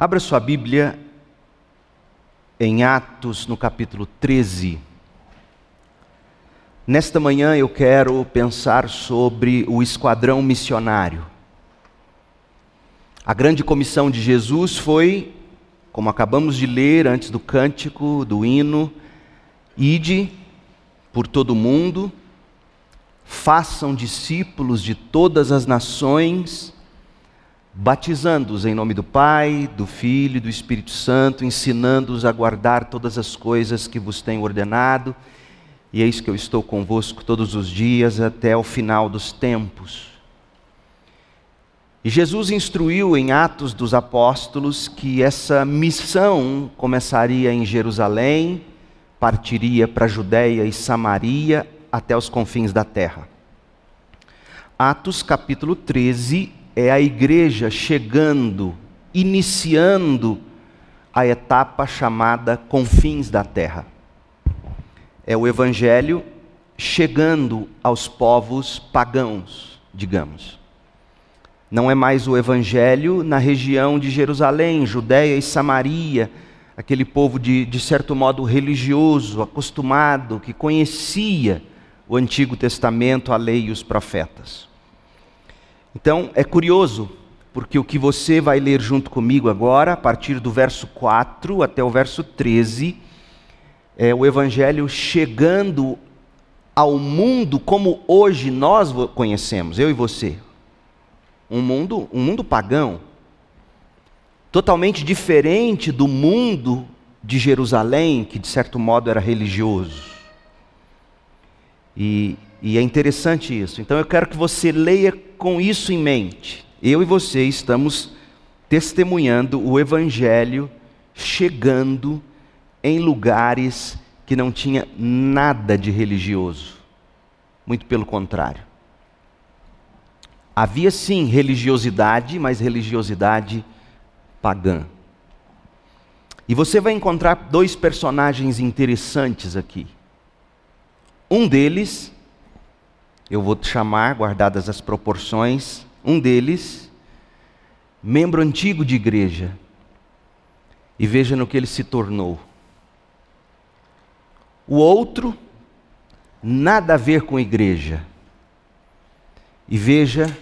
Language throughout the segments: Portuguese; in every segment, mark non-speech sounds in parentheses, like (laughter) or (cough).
Abra sua Bíblia em Atos, no capítulo 13. Nesta manhã eu quero pensar sobre o esquadrão missionário. A grande comissão de Jesus foi, como acabamos de ler antes do cântico, do hino, ide por todo o mundo, façam discípulos de todas as nações, batizando-os em nome do Pai, do Filho e do Espírito Santo, ensinando-os a guardar todas as coisas que vos tenho ordenado, e eis que eu estou convosco todos os dias até o final dos tempos. E Jesus instruiu em Atos dos Apóstolos que essa missão começaria em Jerusalém, partiria para Judéia e Samaria até os confins da terra. Atos capítulo 13 é a igreja chegando, iniciando a etapa chamada confins da terra. É o evangelho chegando aos povos pagãos, digamos. Não é mais o evangelho na região de Jerusalém, Judéia e Samaria, aquele povo de, de certo modo religioso, acostumado, que conhecia o Antigo Testamento, a lei e os profetas. Então, é curioso, porque o que você vai ler junto comigo agora, a partir do verso 4 até o verso 13, é o Evangelho chegando ao mundo como hoje nós conhecemos, eu e você. Um mundo, um mundo pagão, totalmente diferente do mundo de Jerusalém, que de certo modo era religioso. E, e é interessante isso. Então eu quero que você leia com isso em mente. Eu e você estamos testemunhando o Evangelho chegando em lugares que não tinha nada de religioso. Muito pelo contrário. Havia sim religiosidade, mas religiosidade pagã. E você vai encontrar dois personagens interessantes aqui. Um deles, eu vou te chamar, guardadas as proporções, um deles, membro antigo de igreja, e veja no que ele se tornou. O outro, nada a ver com igreja, e veja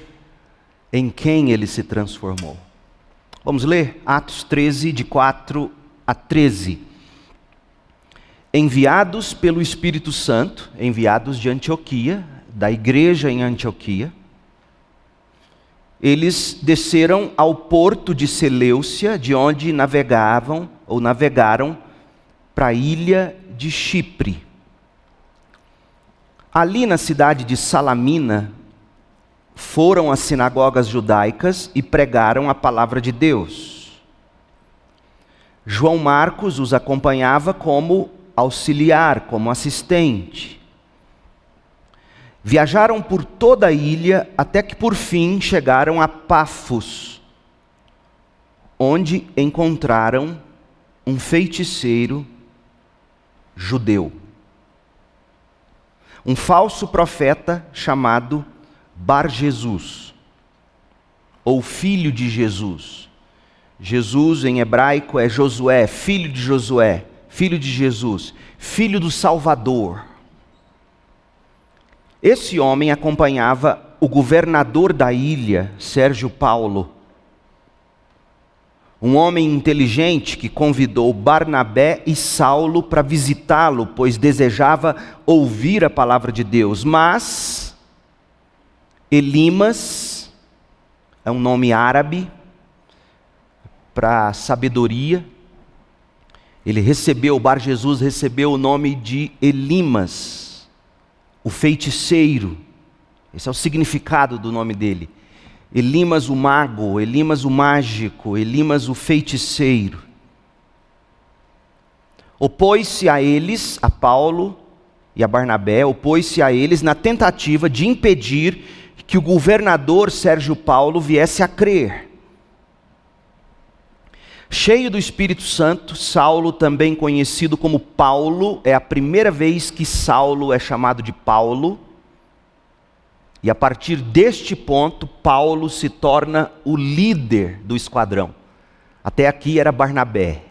em quem ele se transformou. Vamos ler Atos 13, de 4 a 13 enviados pelo Espírito Santo, enviados de Antioquia, da igreja em Antioquia, eles desceram ao porto de Seleucia, de onde navegavam ou navegaram para a ilha de Chipre. Ali na cidade de Salamina, foram às sinagogas judaicas e pregaram a palavra de Deus. João Marcos os acompanhava como auxiliar, como assistente. Viajaram por toda a ilha até que por fim chegaram a Pafos, onde encontraram um feiticeiro judeu. Um falso profeta chamado Bar Jesus, ou filho de Jesus. Jesus em hebraico é Josué, filho de Josué filho de Jesus, filho do Salvador. Esse homem acompanhava o governador da ilha, Sérgio Paulo, um homem inteligente que convidou Barnabé e Saulo para visitá-lo, pois desejava ouvir a palavra de Deus. Mas Elimas é um nome árabe para sabedoria. Ele recebeu, o Bar Jesus recebeu o nome de Elimas, o feiticeiro. Esse é o significado do nome dele. Elimas o mago, Elimas o mágico, Elimas o feiticeiro. Opôs-se a eles, a Paulo e a Barnabé, opôs-se a eles na tentativa de impedir que o governador Sérgio Paulo viesse a crer. Cheio do Espírito Santo, Saulo, também conhecido como Paulo, é a primeira vez que Saulo é chamado de Paulo. E a partir deste ponto, Paulo se torna o líder do esquadrão. Até aqui era Barnabé.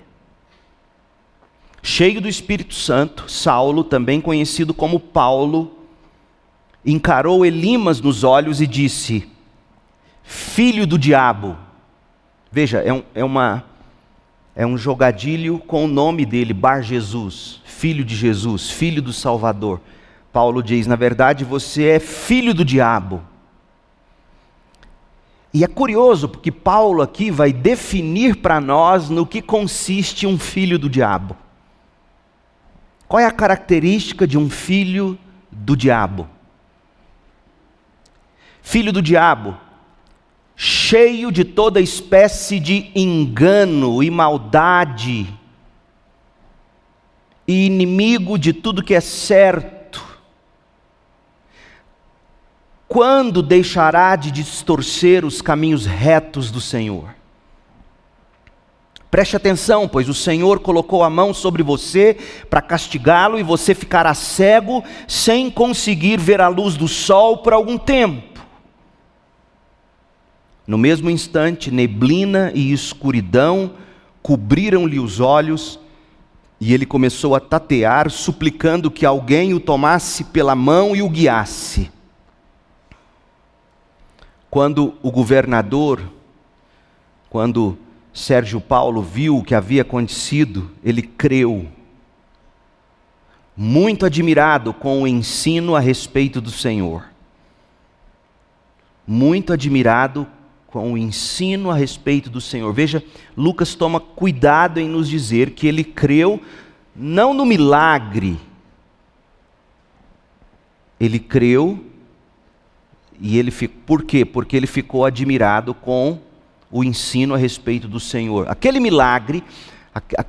Cheio do Espírito Santo, Saulo, também conhecido como Paulo, encarou Elimas nos olhos e disse: Filho do diabo. Veja, é, um, é, uma, é um jogadilho com o nome dele, Bar Jesus, filho de Jesus, filho do Salvador. Paulo diz: na verdade, você é filho do diabo. E é curioso, porque Paulo aqui vai definir para nós no que consiste um filho do diabo. Qual é a característica de um filho do diabo? Filho do diabo, cheio de toda espécie de engano e maldade, e inimigo de tudo que é certo Quando deixará de distorcer os caminhos retos do Senhor? Preste atenção, pois o Senhor colocou a mão sobre você para castigá-lo e você ficará cego sem conseguir ver a luz do sol por algum tempo. No mesmo instante, neblina e escuridão cobriram-lhe os olhos e ele começou a tatear, suplicando que alguém o tomasse pela mão e o guiasse. Quando o governador, quando Sérgio Paulo viu o que havia acontecido, ele creu. Muito admirado com o ensino a respeito do Senhor. Muito admirado com o ensino a respeito do Senhor. Veja, Lucas toma cuidado em nos dizer que ele creu não no milagre, ele creu e ele ficou, por quê? Porque ele ficou admirado com o ensino a respeito do Senhor. Aquele milagre,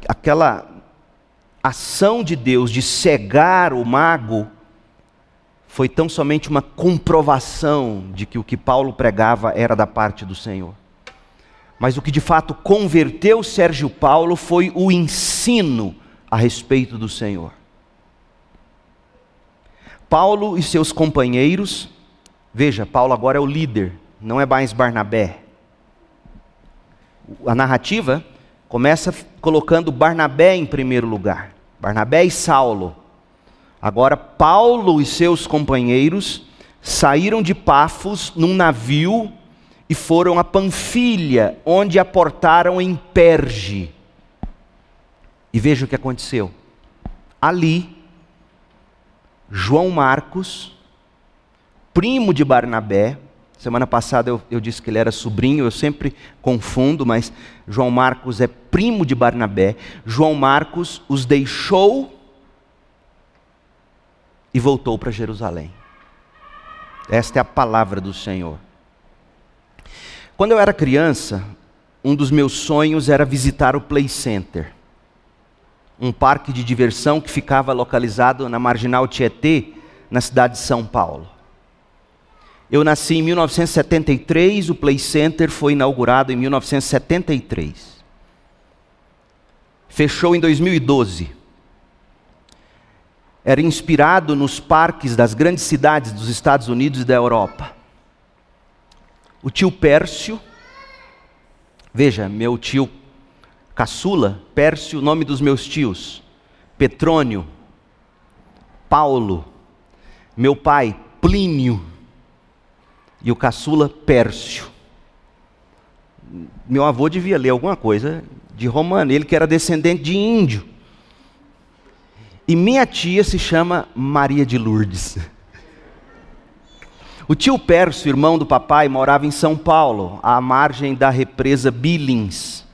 aquela ação de Deus de cegar o mago, foi tão somente uma comprovação de que o que Paulo pregava era da parte do Senhor. Mas o que de fato converteu Sérgio Paulo foi o ensino a respeito do Senhor. Paulo e seus companheiros Veja, Paulo agora é o líder, não é mais Barnabé. A narrativa começa colocando Barnabé em primeiro lugar. Barnabé e Saulo. Agora, Paulo e seus companheiros saíram de Pafos num navio e foram a Panfilha, onde aportaram em Perge. E veja o que aconteceu. Ali, João Marcos, primo de Barnabé. Semana passada eu, eu, disse que ele era sobrinho, eu sempre confundo, mas João Marcos é primo de Barnabé. João Marcos os deixou e voltou para Jerusalém. Esta é a palavra do Senhor. Quando eu era criança, um dos meus sonhos era visitar o Play Center, um parque de diversão que ficava localizado na Marginal Tietê, na cidade de São Paulo. Eu nasci em 1973, o Play Center foi inaugurado em 1973. Fechou em 2012. Era inspirado nos parques das grandes cidades dos Estados Unidos e da Europa. O tio Pércio, veja, meu tio caçula, Pércio, nome dos meus tios, Petrônio, Paulo, meu pai, Plínio, e o caçula Pércio. Meu avô devia ler alguma coisa de romano, ele que era descendente de índio. E minha tia se chama Maria de Lourdes. O tio Pércio, irmão do papai, morava em São Paulo, à margem da represa Billings.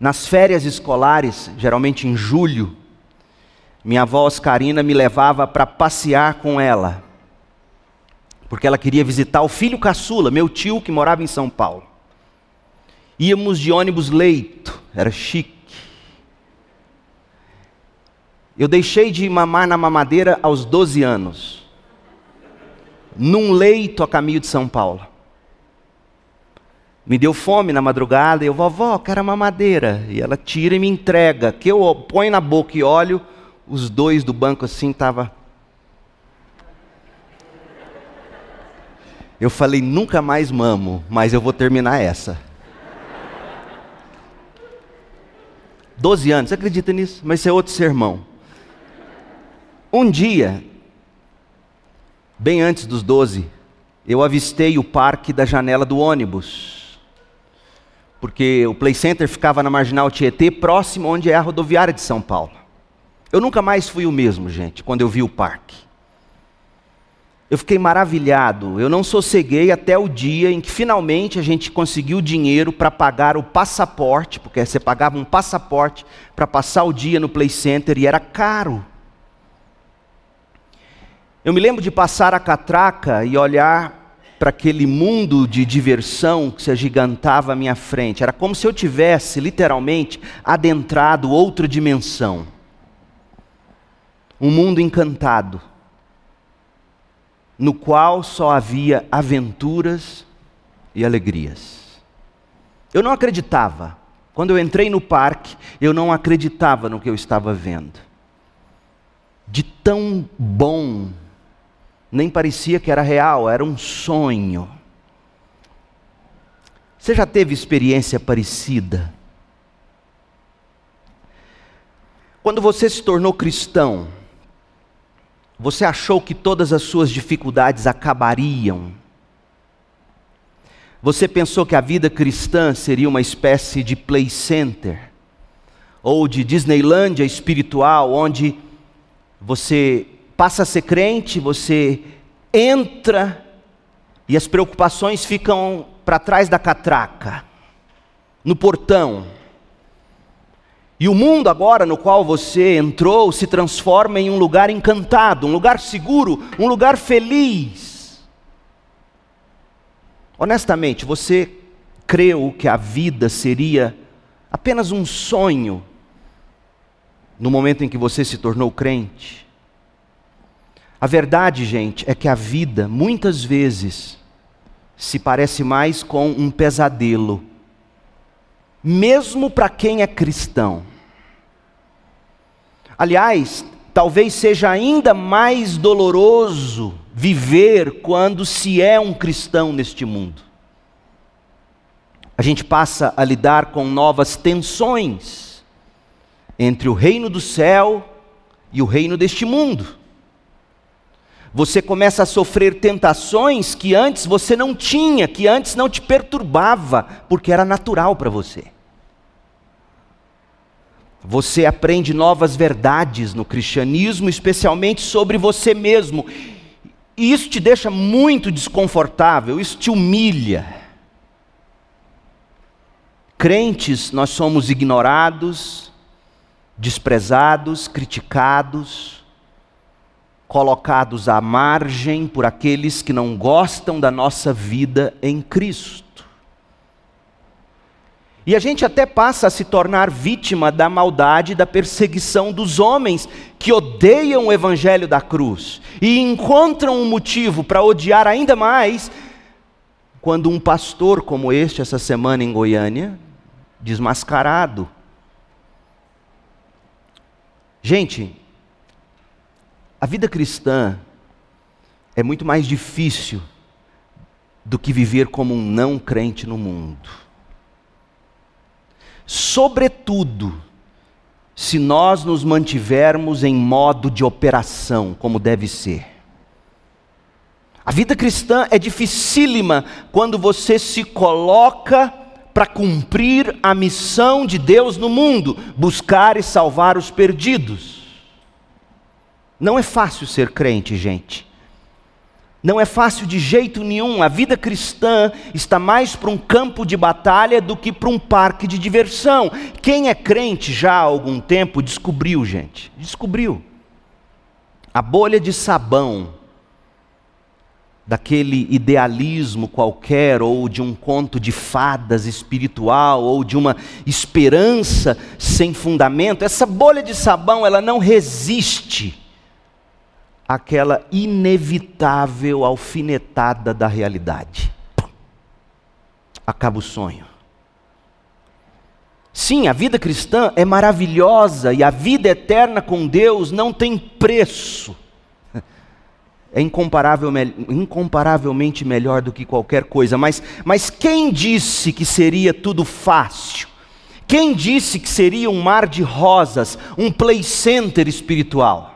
Nas férias escolares, geralmente em julho, minha avó Oscarina me levava para passear com ela porque ela queria visitar o filho caçula, meu tio que morava em São Paulo. Íamos de ônibus leito, era chique. Eu deixei de mamar na mamadeira aos 12 anos, num leito a caminho de São Paulo. Me deu fome na madrugada, e eu, vovó, quero a mamadeira. E ela tira e me entrega, que eu ponho na boca e olho, os dois do banco assim tava. Eu falei, nunca mais mamo, mas eu vou terminar essa. 12 anos, você acredita nisso? Mas isso é outro sermão. Um dia, bem antes dos 12, eu avistei o parque da janela do ônibus. Porque o Play Center ficava na Marginal Tietê, próximo onde é a rodoviária de São Paulo. Eu nunca mais fui o mesmo, gente, quando eu vi o parque. Eu fiquei maravilhado. Eu não sosseguei até o dia em que finalmente a gente conseguiu dinheiro para pagar o passaporte, porque você pagava um passaporte para passar o dia no Play Center e era caro. Eu me lembro de passar a catraca e olhar para aquele mundo de diversão que se agigantava à minha frente. Era como se eu tivesse, literalmente, adentrado outra dimensão. Um mundo encantado, no qual só havia aventuras e alegrias. Eu não acreditava. Quando eu entrei no parque, eu não acreditava no que eu estava vendo. De tão bom nem parecia que era real, era um sonho. Você já teve experiência parecida? Quando você se tornou cristão, você achou que todas as suas dificuldades acabariam? Você pensou que a vida cristã seria uma espécie de play center? Ou de Disneylândia espiritual, onde você passa a ser crente, você entra e as preocupações ficam para trás da catraca, no portão. E o mundo agora no qual você entrou se transforma em um lugar encantado, um lugar seguro, um lugar feliz. Honestamente, você creu que a vida seria apenas um sonho no momento em que você se tornou crente? A verdade, gente, é que a vida muitas vezes se parece mais com um pesadelo, mesmo para quem é cristão. Aliás, talvez seja ainda mais doloroso viver quando se é um cristão neste mundo. A gente passa a lidar com novas tensões entre o reino do céu e o reino deste mundo. Você começa a sofrer tentações que antes você não tinha, que antes não te perturbava, porque era natural para você. Você aprende novas verdades no cristianismo, especialmente sobre você mesmo. E isso te deixa muito desconfortável, isso te humilha. Crentes, nós somos ignorados, desprezados, criticados, colocados à margem por aqueles que não gostam da nossa vida em Cristo. E a gente até passa a se tornar vítima da maldade e da perseguição dos homens que odeiam o evangelho da cruz e encontram um motivo para odiar ainda mais quando um pastor como este essa semana em Goiânia, desmascarado. Gente, a vida cristã é muito mais difícil do que viver como um não crente no mundo. Sobretudo, se nós nos mantivermos em modo de operação, como deve ser. A vida cristã é dificílima quando você se coloca para cumprir a missão de Deus no mundo, buscar e salvar os perdidos. Não é fácil ser crente, gente. Não é fácil de jeito nenhum. A vida cristã está mais para um campo de batalha do que para um parque de diversão. Quem é crente já há algum tempo descobriu, gente. Descobriu. A bolha de sabão daquele idealismo qualquer, ou de um conto de fadas espiritual, ou de uma esperança sem fundamento, essa bolha de sabão, ela não resiste aquela inevitável alfinetada da realidade. Acaba o sonho. Sim, a vida cristã é maravilhosa e a vida eterna com Deus não tem preço. É incomparavelmente melhor do que qualquer coisa, mas, mas quem disse que seria tudo fácil? Quem disse que seria um mar de rosas, um play center espiritual?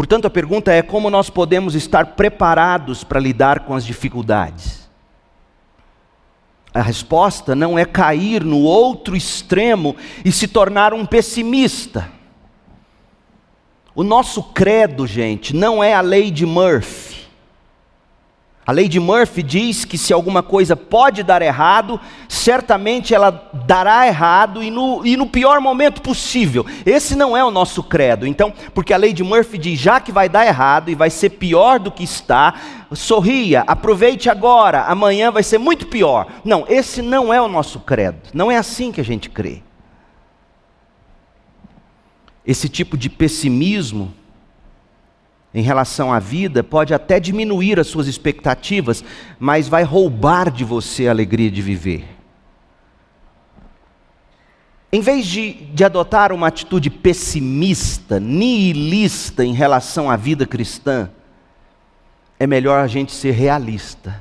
Portanto, a pergunta é como nós podemos estar preparados para lidar com as dificuldades? A resposta não é cair no outro extremo e se tornar um pessimista. O nosso credo, gente, não é a lei de Murphy. A lei de Murphy diz que se alguma coisa pode dar errado, certamente ela dará errado e no, e no pior momento possível. Esse não é o nosso credo. Então, porque a lei de Murphy diz já que vai dar errado e vai ser pior do que está, sorria, aproveite agora, amanhã vai ser muito pior. Não, esse não é o nosso credo. Não é assim que a gente crê. Esse tipo de pessimismo em relação à vida pode até diminuir as suas expectativas, mas vai roubar de você a alegria de viver. Em vez de, de adotar uma atitude pessimista, nihilista em relação à vida cristã, é melhor a gente ser realista.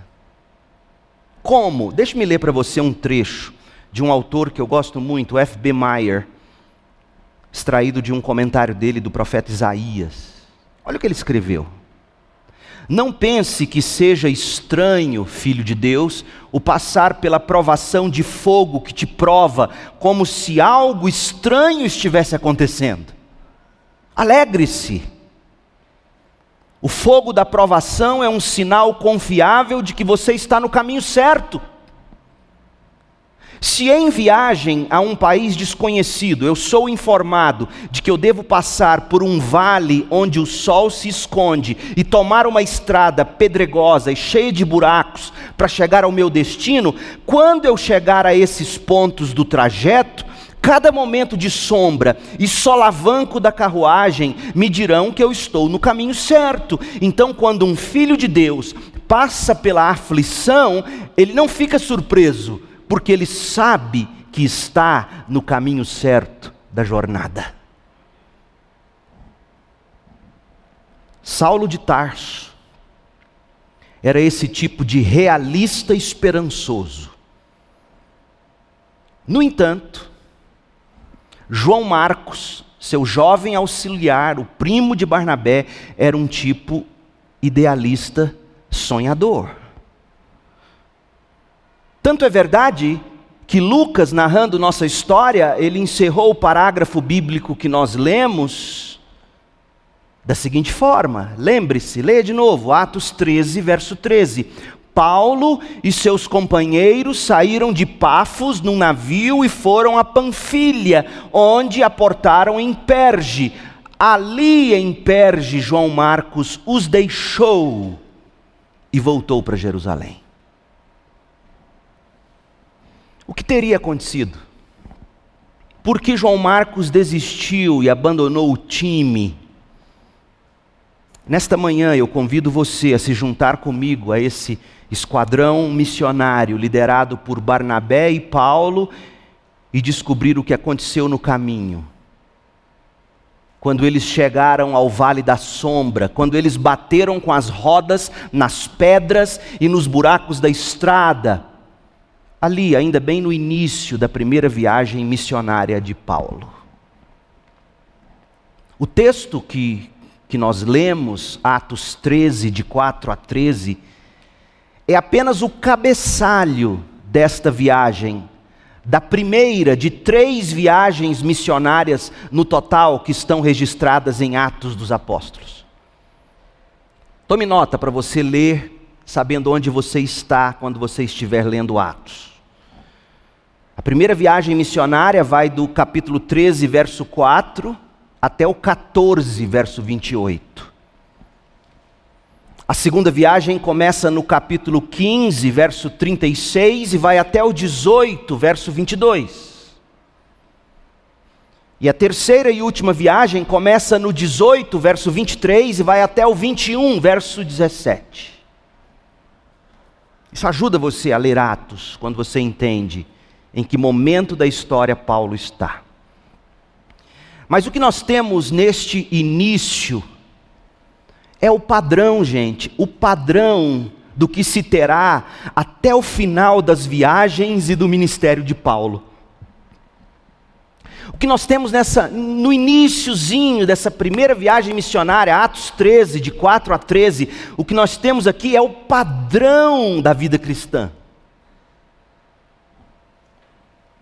Como? Deixe-me ler para você um trecho de um autor que eu gosto muito, F.B. Meyer, extraído de um comentário dele do profeta Isaías. Olha o que ele escreveu. Não pense que seja estranho, filho de Deus, o passar pela provação de fogo que te prova, como se algo estranho estivesse acontecendo. Alegre-se. O fogo da provação é um sinal confiável de que você está no caminho certo. Se em viagem a um país desconhecido eu sou informado de que eu devo passar por um vale onde o sol se esconde e tomar uma estrada pedregosa e cheia de buracos para chegar ao meu destino, quando eu chegar a esses pontos do trajeto, cada momento de sombra e solavanco da carruagem me dirão que eu estou no caminho certo. Então, quando um filho de Deus passa pela aflição, ele não fica surpreso porque ele sabe que está no caminho certo da jornada. Saulo de Tarso era esse tipo de realista esperançoso. No entanto, João Marcos, seu jovem auxiliar, o primo de Barnabé, era um tipo idealista sonhador. Tanto é verdade que Lucas, narrando nossa história, ele encerrou o parágrafo bíblico que nós lemos da seguinte forma: lembre-se, leia de novo, Atos 13, verso 13. Paulo e seus companheiros saíram de Pafos num navio e foram a Panfilha, onde aportaram em Perge. Ali em Perge, João Marcos os deixou e voltou para Jerusalém o que teria acontecido? Por que João Marcos desistiu e abandonou o time? Nesta manhã eu convido você a se juntar comigo a esse esquadrão missionário liderado por Barnabé e Paulo e descobrir o que aconteceu no caminho. Quando eles chegaram ao vale da sombra, quando eles bateram com as rodas nas pedras e nos buracos da estrada, ali, ainda bem no início da primeira viagem missionária de Paulo. O texto que, que nós lemos, Atos 13, de 4 a 13, é apenas o cabeçalho desta viagem, da primeira de três viagens missionárias no total que estão registradas em Atos dos Apóstolos. Tome nota para você ler, sabendo onde você está quando você estiver lendo Atos. A primeira viagem missionária vai do capítulo 13, verso 4, até o 14, verso 28. A segunda viagem começa no capítulo 15, verso 36, e vai até o 18, verso 22. E a terceira e última viagem começa no 18, verso 23, e vai até o 21, verso 17. Isso ajuda você a ler Atos, quando você entende em que momento da história Paulo está. Mas o que nós temos neste início é o padrão, gente, o padrão do que se terá até o final das viagens e do ministério de Paulo. O que nós temos nessa no iníciozinho dessa primeira viagem missionária, Atos 13, de 4 a 13, o que nós temos aqui é o padrão da vida cristã.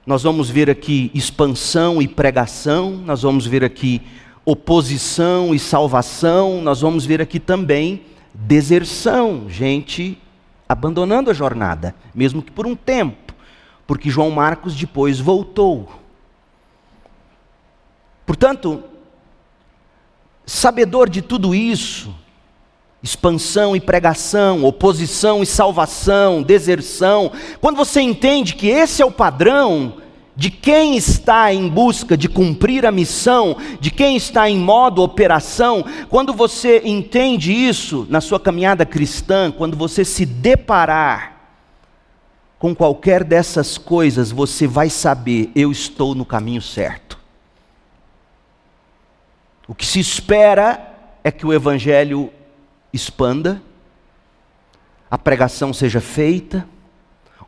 Nós vamos ver aqui expansão e pregação, nós vamos ver aqui oposição e salvação, nós vamos ver aqui também deserção, gente abandonando a jornada, mesmo que por um tempo, porque João Marcos depois voltou. Portanto, sabedor de tudo isso, expansão e pregação, oposição e salvação, deserção, quando você entende que esse é o padrão, de quem está em busca de cumprir a missão, de quem está em modo operação, quando você entende isso na sua caminhada cristã, quando você se deparar com qualquer dessas coisas, você vai saber: eu estou no caminho certo. O que se espera é que o Evangelho expanda, a pregação seja feita,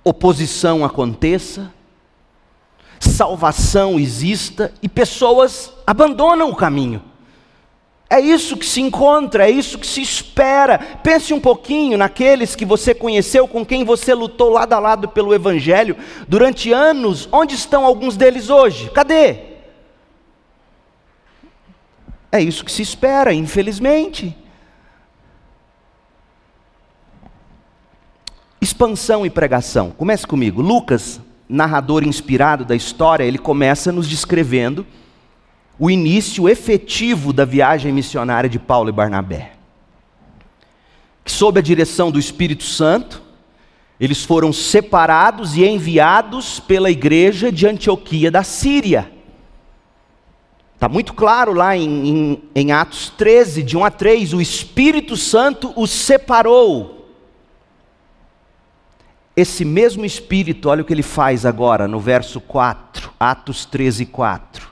oposição aconteça, salvação exista e pessoas abandonam o caminho. É isso que se encontra, é isso que se espera. Pense um pouquinho naqueles que você conheceu, com quem você lutou lado a lado pelo Evangelho durante anos. Onde estão alguns deles hoje? Cadê? É isso que se espera, infelizmente. Expansão e pregação. Comece comigo. Lucas narrador inspirado da história, ele começa nos descrevendo o início efetivo da viagem missionária de Paulo e Barnabé. Que, sob a direção do Espírito Santo, eles foram separados e enviados pela igreja de Antioquia da Síria. Está muito claro lá em, em, em, Atos 13, de 1 a 3, o Espírito Santo os separou esse mesmo Espírito, olha o que ele faz agora no verso 4, Atos 13, 4.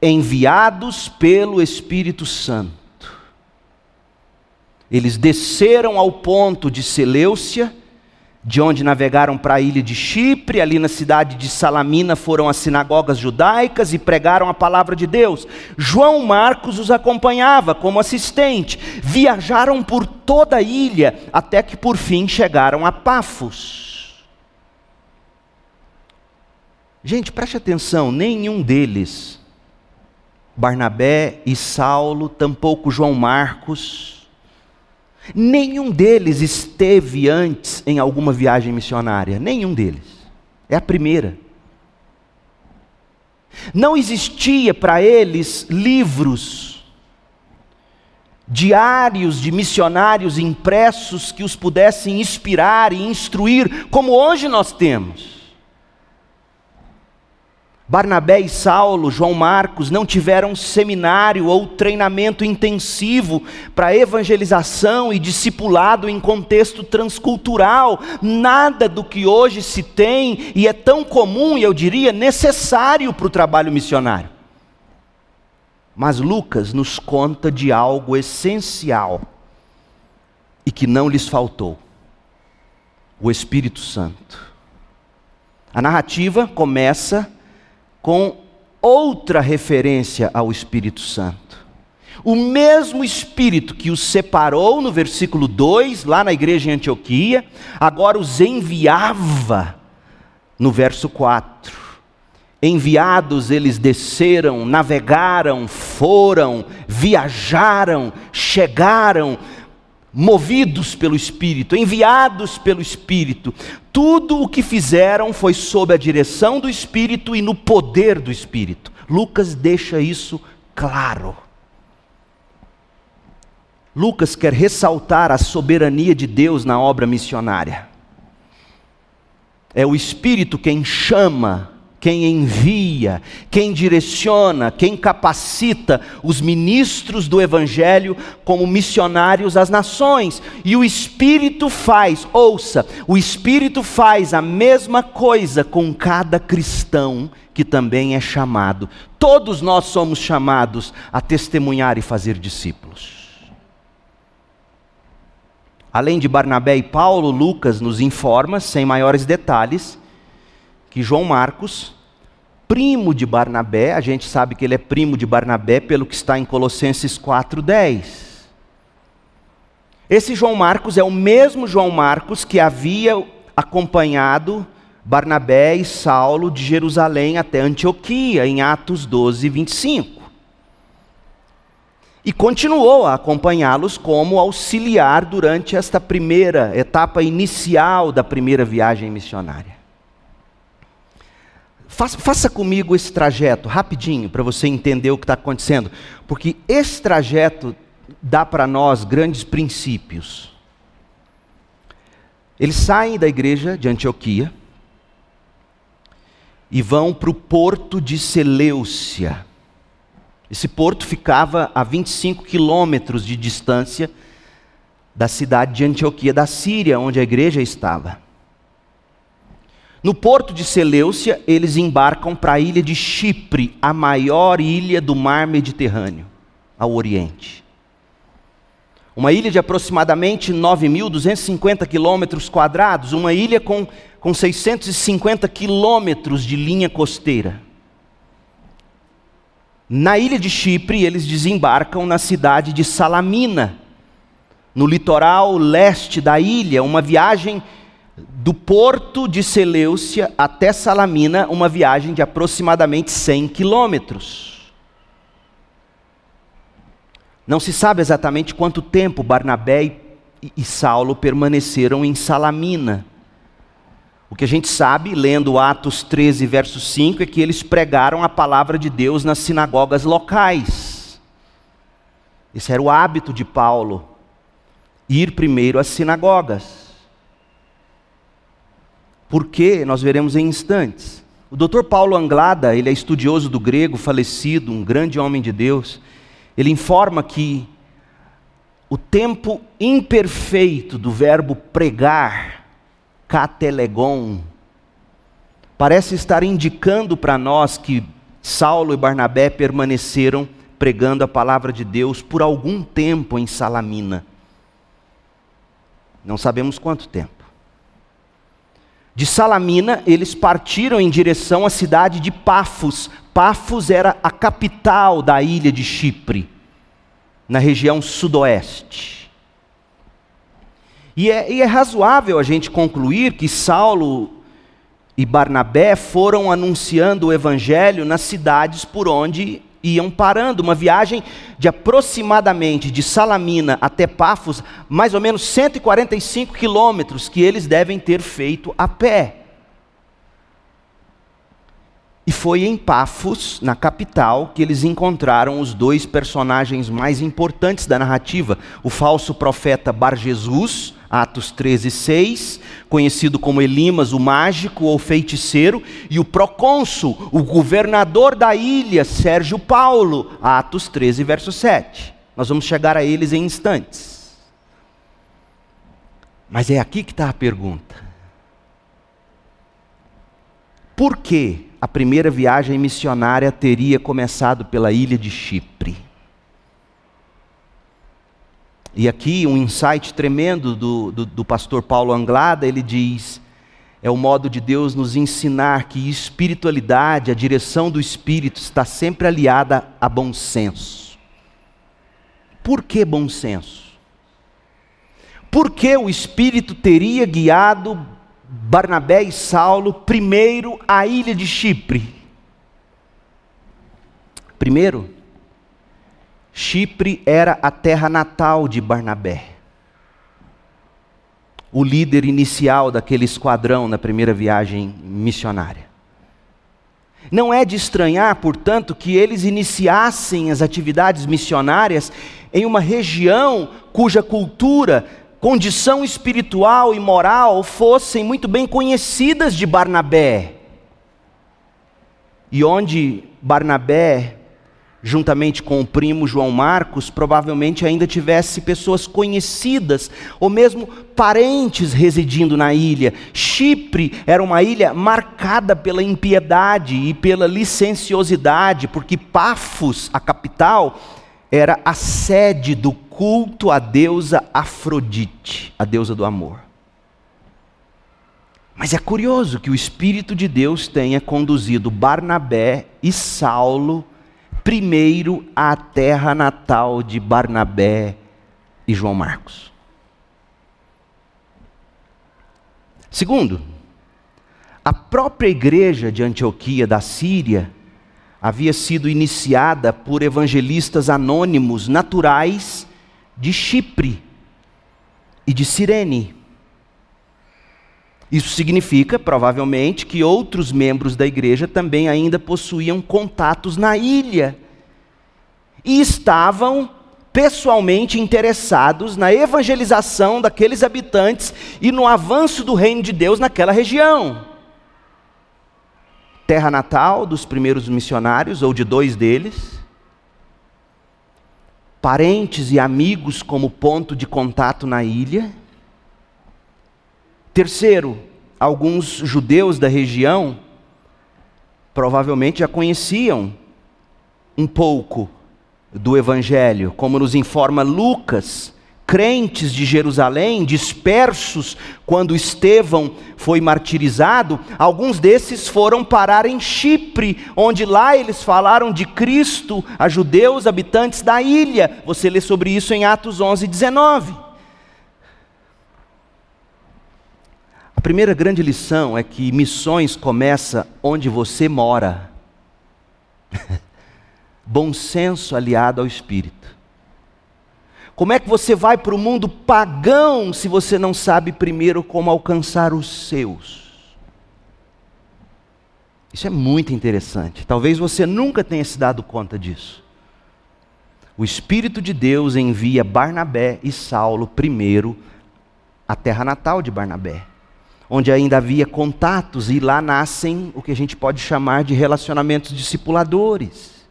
Enviados pelo Espírito Santo, eles desceram ao ponto de Seleucia de onde navegaram para a ilha de Chipre, ali na cidade de Salamina foram as sinagogas judaicas e pregaram a palavra de Deus. João Marcos os acompanhava como assistente. Viajaram por toda a ilha até que por fim chegaram a Pafos. Gente, preste atenção, nenhum deles, Barnabé e Saulo, tampouco João Marcos, Nenhum deles esteve antes em alguma viagem missionária, nenhum deles. É a primeira. Não existia para eles livros, diários de missionários impressos que os pudessem inspirar e instruir, como hoje nós temos. Barnabé e Saulo, João Marcos, não tiveram seminário ou treinamento intensivo para evangelização e discipulado em contexto transcultural, nada do que hoje se tem e é tão comum e eu diria necessário para o trabalho missionário. Mas Lucas nos conta de algo essencial e que não lhes faltou: o Espírito Santo. A narrativa começa com outra referência ao Espírito Santo. O mesmo Espírito que os separou no versículo 2, lá na igreja em Antioquia, agora os enviava no verso 4. Enviados, eles desceram, navegaram, foram, viajaram, chegaram, movidos pelo Espírito, enviados pelo Espírito. Tudo o que fizeram foi sob a direção do Espírito e no poder do Espírito. Lucas deixa isso claro. Lucas quer ressaltar a soberania de Deus na obra missionária. É o Espírito quem chama quem envia, quem direciona, quem capacita os ministros do Evangelho como missionários às nações. E o Espírito faz, ouça, o Espírito faz a mesma coisa com cada cristão que também é chamado. Todos nós somos chamados a testemunhar e fazer discípulos. Além de Barnabé e Paulo, Lucas nos informa, sem maiores detalhes, que João Marcos, primo de Barnabé, a gente sabe que ele é primo de Barnabé pelo que está em Colossenses 4:10. Esse João Marcos é o mesmo João Marcos que havia acompanhado Barnabé e Saulo de Jerusalém até Antioquia, em Atos 12, 25. E continuou a acompanhá-los como auxiliar durante esta primeira etapa inicial da primeira viagem missionária. Faça, comigo esse trajeto rapidinho para você entender o que está acontecendo, porque esse trajeto dá para nós grandes princípios. Eles saem da igreja de Antioquia e vão para o porto de Seleucia. Esse porto ficava a 25 quilômetros de distância da cidade de Antioquia da Síria, onde a igreja estava. No porto de Seleucia, eles embarcam para a ilha de Chipre, a maior ilha do mar Mediterrâneo, ao oriente. Uma ilha de aproximadamente 9.250 quilômetros quadrados, uma ilha com com 650 quilômetros de linha costeira. Na ilha de Chipre, eles desembarcam na cidade de Salamina, no litoral leste da ilha, uma viagem do porto de Seleucia até Salamina, uma viagem de aproximadamente 100 quilômetros. Não se sabe exatamente quanto tempo Barnabé e Saulo permaneceram em Salamina. O que a gente sabe, lendo Atos 13, verso 5, é que eles pregaram a palavra de Deus nas sinagogas locais. Esse era o hábito de Paulo, ir primeiro às sinagogas. Por quê? Nós veremos em instantes. O Dr. Paulo Anglada, ele é estudioso do grego, falecido, um grande homem de Deus. Ele informa que o tempo imperfeito do verbo pregar catelegon, parece estar indicando para nós que Saulo e Barnabé permaneceram pregando a palavra de Deus por algum tempo em Salamina. Não sabemos quanto tempo. De Salamina, eles partiram em direção à cidade de Pafos. Pafos era a capital da ilha de Chipre, na região sudoeste. E é, e é razoável a gente concluir que Saulo e Barnabé foram anunciando o evangelho nas cidades por onde iam parando, uma viagem de aproximadamente de Salamina até Pafos, mais ou menos 145 quilômetros que eles devem ter feito a pé. E foi em Pafos, na capital, que eles encontraram os dois personagens mais importantes da narrativa: o falso profeta Bar Jesus, Atos 13, 6, conhecido como Elimas, o mágico ou feiticeiro, e o procônsul, o governador da ilha, Sérgio Paulo, Atos 13, verso 7. Nós vamos chegar a eles em instantes. Mas é aqui que está a pergunta. Por que a primeira viagem missionária teria começado pela ilha de Chipre? E aqui um insight tremendo do, do, do, pastor Paulo Anglada, ele diz: é o modo de Deus nos ensinar que espiritualidade, a direção do espírito, está sempre aliada a bom senso. Por que bom senso? Por que o espírito teria guiado Barnabé e Saulo primeiro à ilha de Chipre? Primeiro, Chipre era a terra natal de Barnabé. O líder inicial daquele esquadrão na primeira viagem missionária. Não é de estranhar, portanto, que eles iniciassem as atividades missionárias em uma região cuja cultura, condição espiritual e moral fossem muito bem conhecidas de Barnabé. E onde Barnabé juntamente com o primo João Marcos, provavelmente ainda tivesse pessoas conhecidas ou mesmo parentes residindo na ilha. Chipre era uma ilha marcada pela impiedade e pela licenciosidade, porque Pafos, a capital, era a sede do culto à deusa Afrodite, a deusa do amor. Mas é curioso que o Espírito de Deus tenha conduzido Barnabé e Saulo primeiro à terra natal de Barnabé e João Marcos. Segundo, a própria igreja de Antioquia da Síria havia sido iniciada por evangelistas anônimos naturais de Chipre e de Cirene. Isso significa, provavelmente, que outros membros da igreja também ainda possuíam contatos na ilha e estavam pessoalmente interessados na evangelização daqueles habitantes e no avanço do reino de Deus naquela região. Terra natal dos primeiros missionários, ou de dois deles, parentes e amigos como ponto de contato na ilha Terceiro, alguns judeus da região provavelmente já conheciam um pouco do Evangelho, como nos informa Lucas, crentes de Jerusalém, dispersos quando Estevão foi martirizado, alguns desses foram parar em Chipre, onde lá eles falaram de Cristo a judeus habitantes da ilha. Você lê sobre isso em Atos 11, 19. A primeira grande lição é que missões começa onde você mora. (laughs) Bom senso aliado ao espírito. Como é que você vai para o mundo pagão se você não sabe primeiro como alcançar os seus? Isso é muito interessante. Talvez você nunca tenha se dado conta disso. O Espírito de Deus envia Barnabé e Saulo primeiro à terra natal de Barnabé onde ainda havia contatos, e lá nascem o que a gente pode chamar de relacionamentos discipuladores.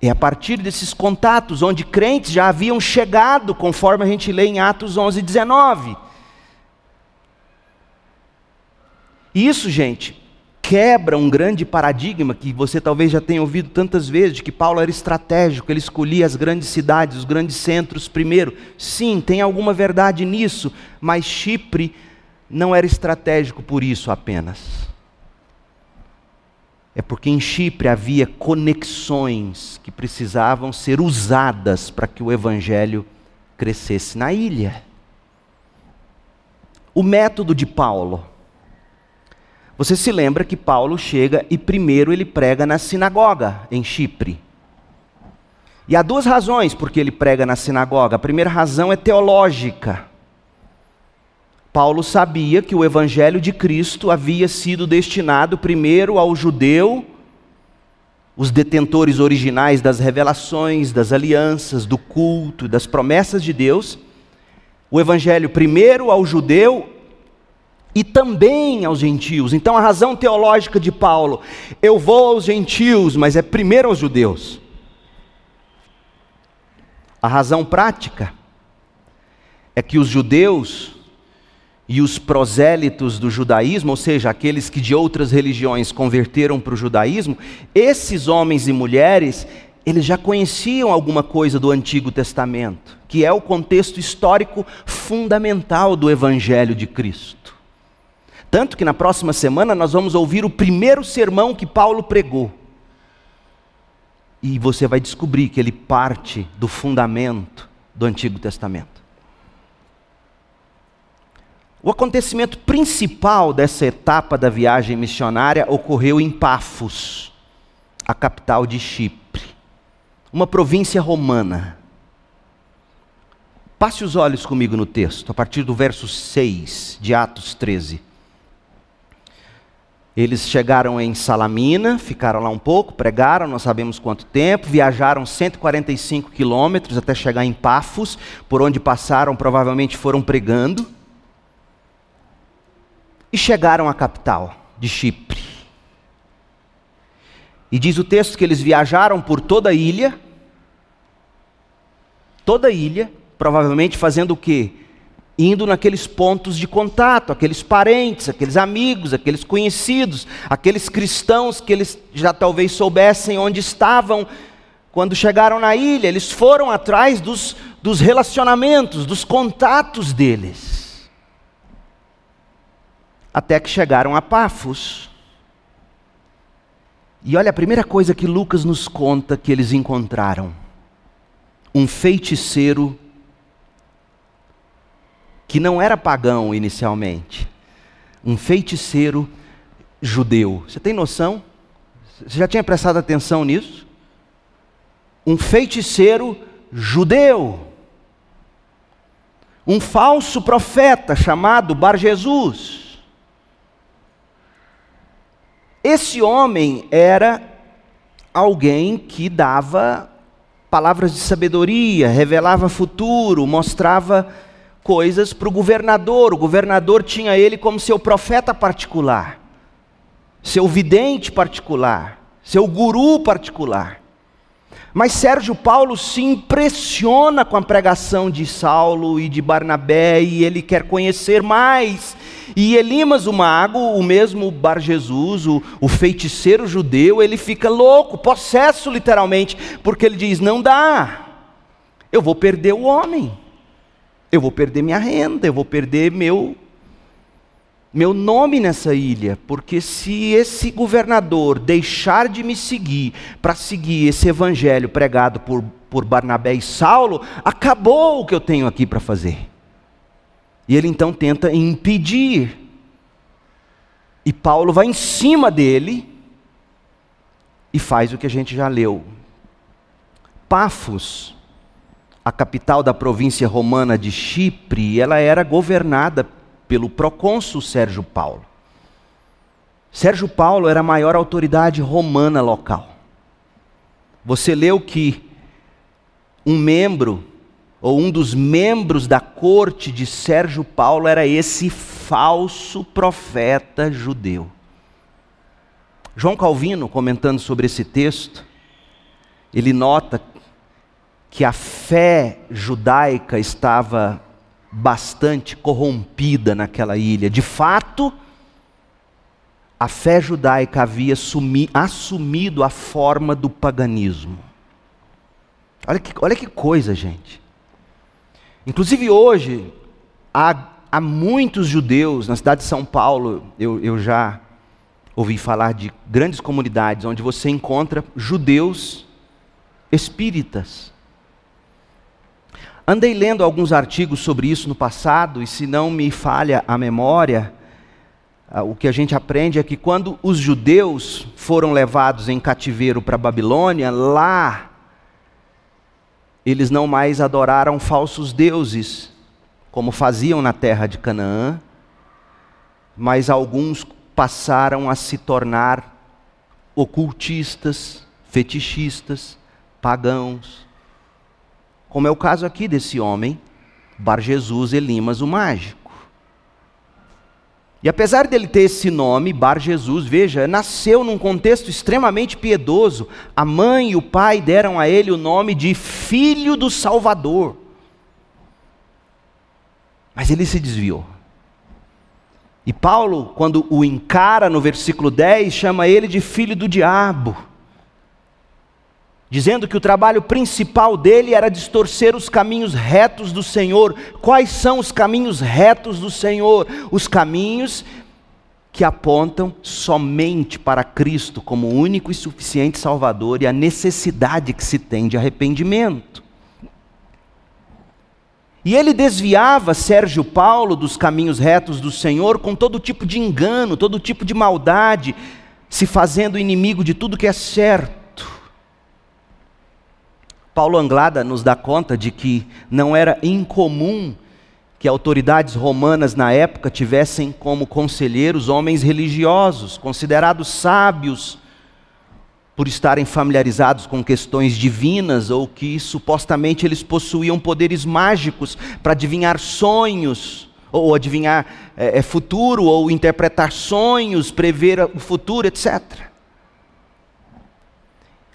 É a partir desses contatos, onde crentes já haviam chegado, conforme a gente lê em Atos 11, 19. Isso, gente, quebra um grande paradigma que você talvez já tenha ouvido tantas vezes, de que Paulo era estratégico, ele escolhia as grandes cidades, os grandes centros primeiro. Sim, tem alguma verdade nisso, mas Chipre não era estratégico por isso apenas. É porque em Chipre havia conexões que precisavam ser usadas para que o evangelho crescesse na ilha. O método de Paulo você se lembra que Paulo chega e primeiro ele prega na sinagoga em Chipre. E há duas razões porque ele prega na sinagoga. A primeira razão é teológica. Paulo sabia que o evangelho de Cristo havia sido destinado primeiro ao judeu, os detentores originais das revelações, das alianças, do culto, das promessas de Deus. O evangelho primeiro ao judeu e também aos gentios. Então a razão teológica de Paulo, eu vou aos gentios, mas é primeiro aos judeus. A razão prática é que os judeus e os prosélitos do judaísmo, ou seja, aqueles que de outras religiões converteram para o judaísmo, esses homens e mulheres, eles já conheciam alguma coisa do Antigo Testamento, que é o contexto histórico fundamental do Evangelho de Cristo. Tanto que na próxima semana nós vamos ouvir o primeiro sermão que Paulo pregou. E você vai descobrir que ele parte do fundamento do Antigo Testamento. O acontecimento principal dessa etapa da viagem missionária ocorreu em Pafos, a capital de Chipre, uma província romana. Passe os olhos comigo no texto, a partir do verso 6 de Atos 13. Eles chegaram em Salamina, ficaram lá um pouco, pregaram, não sabemos quanto tempo, viajaram 145 quilômetros até chegar em Pafos, por onde passaram, provavelmente foram pregando, e chegaram à capital de Chipre. E diz o texto que eles viajaram por toda a ilha, toda a ilha, provavelmente fazendo o quê? Indo naqueles pontos de contato, aqueles parentes, aqueles amigos, aqueles conhecidos, aqueles cristãos que eles já talvez soubessem onde estavam, quando chegaram na ilha, eles foram atrás dos, dos relacionamentos, dos contatos deles. Até que chegaram a Pafos. E olha a primeira coisa que Lucas nos conta que eles encontraram: um feiticeiro que não era pagão inicialmente, um feiticeiro judeu. Você tem noção? Você já tinha prestado atenção nisso? Um feiticeiro judeu. Um falso profeta chamado Bar Jesus. Esse homem era alguém que dava palavras de sabedoria, revelava futuro, mostrava coisas para o governador. O governador tinha ele como seu profeta particular seu vidente particular, seu guru particular. Mas Sérgio Paulo se impressiona com a pregação de Saulo e de Barnabé e ele quer conhecer mais. E Elimas, o mago, o mesmo Bar Jesus, o, o feiticeiro judeu, ele fica louco, possesso literalmente, porque ele diz: não dá, eu vou perder o homem, eu vou perder minha renda, eu vou perder meu meu nome nessa ilha, porque se esse governador deixar de me seguir para seguir esse evangelho pregado por, por Barnabé e Saulo, acabou o que eu tenho aqui para fazer. E ele então tenta impedir. E Paulo vai em cima dele e faz o que a gente já leu. Pafos, a capital da província romana de Chipre, ela era governada pelo procônsul Sérgio Paulo. Sérgio Paulo era a maior autoridade romana local. Você leu que um membro, ou um dos membros da corte de Sérgio Paulo, era esse falso profeta judeu. João Calvino, comentando sobre esse texto, ele nota que a fé judaica estava bastante corrompida naquela ilha. De fato, a fé judaica havia sumi, assumido a forma do paganismo. Olha que, olha que coisa, gente. Inclusive hoje, há, há muitos judeus na cidade de São Paulo, eu, eu já ouvi falar de grandes comunidades onde você encontra judeus espíritas Andei lendo alguns artigos sobre isso no passado, e se não me falha a memória, ah, o que a gente aprende é que quando os judeus foram levados em cativeiro para Babilônia, lá eles não mais adoraram falsos deuses, como faziam na terra de Canaã, mas alguns passaram a se tornar ocultistas, fetichistas, pagãos como é o caso aqui desse homem, Bar Jesus Elimas, o mágico. E apesar dele ter esse nome, Bar Jesus, veja, nasceu num contexto extremamente piedoso. A mãe e o pai deram a ele o nome de Filho do Salvador. Mas ele se desviou. E Paulo, quando o encara no versículo 10, chama ele de filho do diabo dizendo que o trabalho principal dele era distorcer os caminhos retos do Senhor. Quais são os caminhos retos do Senhor? Os caminhos que apontam somente para Cristo como único e suficiente Salvador e a necessidade que se tem de arrependimento. E ele desviava Sérgio Paulo dos caminhos retos do Senhor com todo tipo de engano, todo tipo de maldade, se fazendo inimigo de tudo que é certo. Paulo Anglada nos dá conta de que não era incomum que autoridades romanas na época tivessem como conselheiros homens religiosos, considerados sábios, por estarem familiarizados com questões divinas ou que supostamente eles possuíam poderes mágicos para adivinhar sonhos, ou adivinhar é, futuro, ou interpretar sonhos, prever o futuro, etc.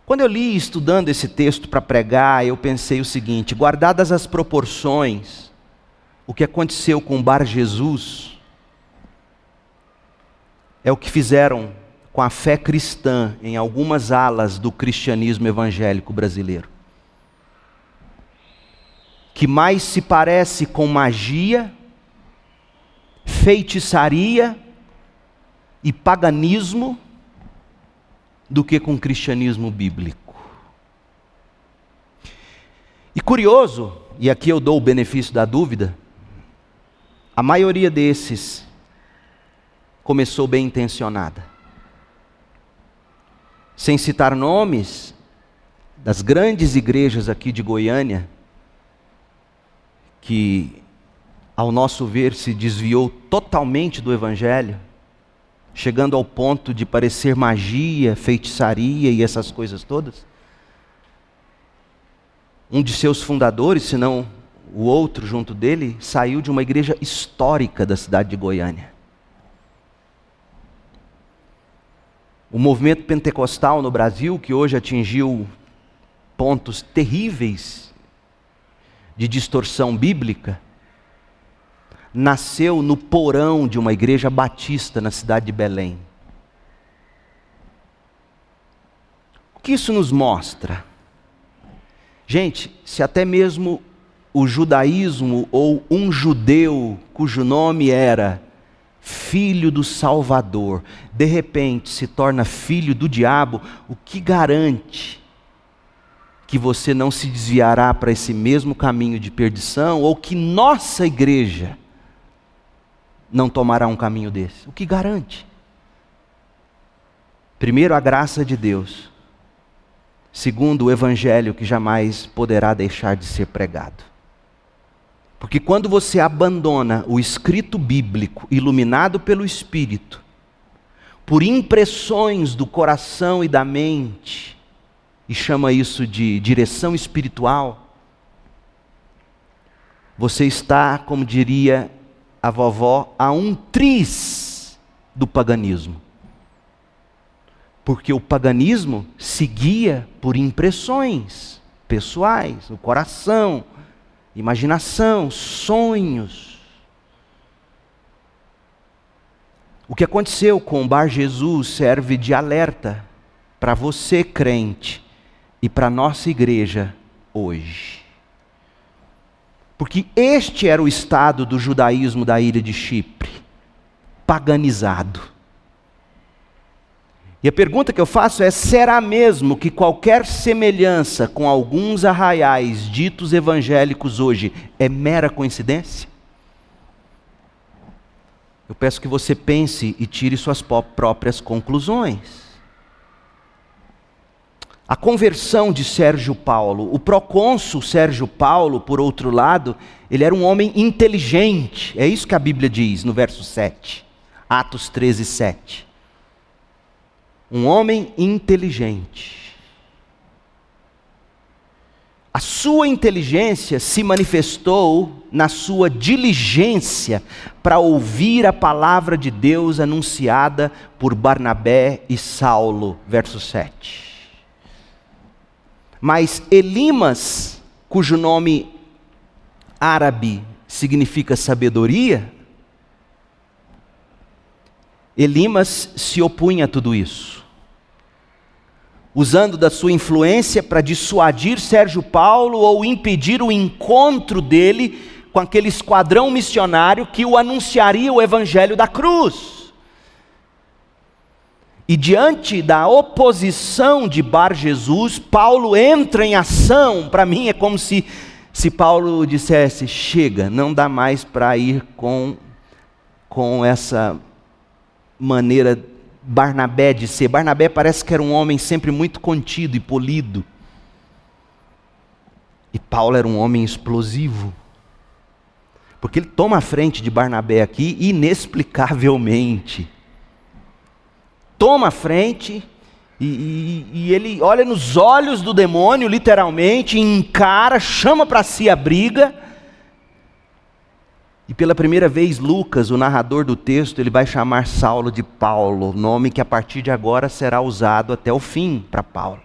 Quando eu li estudando esse texto para pregar, eu pensei o seguinte: guardadas as proporções, o que aconteceu com Bar Jesus é o que fizeram com a fé cristã em algumas alas do cristianismo evangélico brasileiro. Que mais se parece com magia, feitiçaria e paganismo do que com cristianismo bíblico. E curioso, e aqui eu dou o benefício da dúvida, a maioria desses começou bem intencionada. Sem citar nomes das grandes igrejas aqui de Goiânia, que, ao nosso ver, se desviou totalmente do Evangelho, chegando ao ponto de parecer magia, feitiçaria e essas coisas todas. Um de seus fundadores, se não o outro junto dele, saiu de uma igreja histórica da cidade de Goiânia. O movimento pentecostal no Brasil, que hoje atingiu pontos terríveis de distorção bíblica, nasceu no porão de uma igreja batista na cidade de Belém. O que isso nos mostra? Gente, se até mesmo o judaísmo ou um judeu cujo nome era filho do Salvador, de repente se torna filho do diabo, o que garante que você não se desviará para esse mesmo caminho de perdição ou que nossa igreja não tomará um caminho desse? O que garante? Primeiro, a graça de Deus. Segundo, o evangelho que jamais poderá deixar de ser pregado. Porque quando você abandona o escrito bíblico, iluminado pelo Espírito, por impressões do coração e da mente, e chama isso de direção espiritual, você está, como diria a vovó a um tris do paganismo. Porque o paganismo seguia por impressões pessoais, o coração, imaginação, sonhos. O que aconteceu com o Bar Jesus serve de alerta para você, crente, e para a nossa igreja hoje. Porque este era o estado do judaísmo da ilha de Chipre, paganizado. E a pergunta que eu faço é: será mesmo que qualquer semelhança com alguns arraiais ditos evangélicos hoje é mera coincidência? Eu peço que você pense e tire suas próprias conclusões. A conversão de Sérgio Paulo. O procônsul Sérgio Paulo, por outro lado, ele era um homem inteligente. É isso que a Bíblia diz no verso 7. Atos 13, 7. Um homem inteligente. A sua inteligência se manifestou na sua diligência para ouvir a palavra de Deus anunciada por Barnabé e Saulo, verso 7. Mas Elimas, cujo nome árabe significa sabedoria, Elimas se opunha a tudo isso, usando da sua influência para dissuadir Sérgio Paulo ou impedir o encontro dele com aquele esquadrão missionário que o anunciaria o evangelho da cruz. E diante da oposição de Bar Jesus, Paulo entra em ação. Para mim é como se, se Paulo dissesse: chega, não dá mais para ir com, com essa maneira Barnabé de ser. Barnabé parece que era um homem sempre muito contido e polido. E Paulo era um homem explosivo. Porque ele toma a frente de Barnabé aqui inexplicavelmente toma a frente e, e, e, ele olha nos olhos do demônio, literalmente, encara, chama para si a briga. E pela primeira vez, Lucas, o narrador do texto, ele vai chamar Saulo de Paulo, nome que a partir de agora será usado até o fim para Paulo.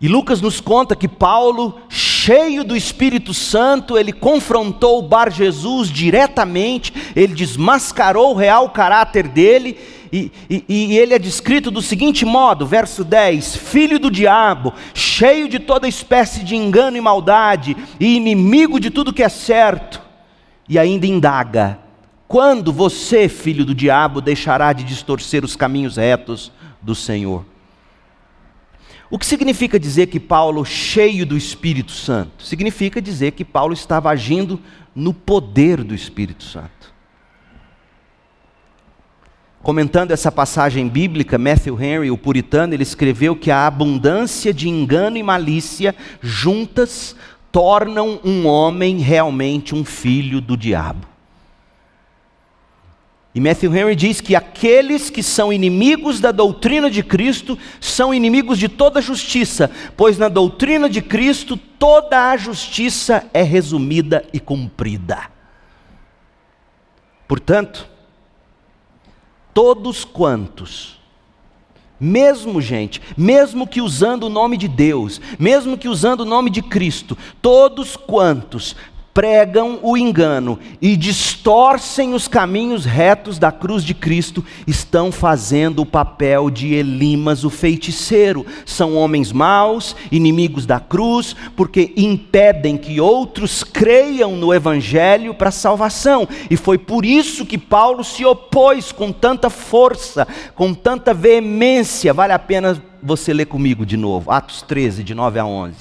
E Lucas nos conta que Paulo, cheio do Espírito Santo, ele confrontou o Bar Jesus diretamente, ele desmascarou o real caráter dele, e, e, e, ele é descrito do seguinte modo: verso 10: Filho do diabo, cheio de toda espécie de engano e maldade, e inimigo de tudo que é certo, e ainda indaga: quando você, filho do diabo, deixará de distorcer os caminhos retos do Senhor? O que significa dizer que Paulo, cheio do Espírito Santo? Significa dizer que Paulo estava agindo no poder do Espírito Santo. Comentando essa passagem bíblica, Matthew Henry, o puritano, ele escreveu que a abundância de engano e malícia juntas tornam um homem realmente um filho do diabo. E Matthew Henry diz que aqueles que são inimigos da doutrina de Cristo são inimigos de toda justiça, pois na doutrina de Cristo toda a justiça é resumida e cumprida. Portanto, todos quantos, mesmo gente, mesmo que usando o nome de Deus, mesmo que usando o nome de Cristo, todos quantos pregam o engano e distorcem os caminhos retos da cruz de Cristo, estão fazendo o papel de Elimas, o feiticeiro. São homens maus, inimigos da cruz, porque impedem que outros creiam no Evangelho para salvação. E foi por isso que Paulo se opôs com tanta força, com tanta veemência. Vale a pena você ler comigo de novo, Atos 13, de 9 a 11.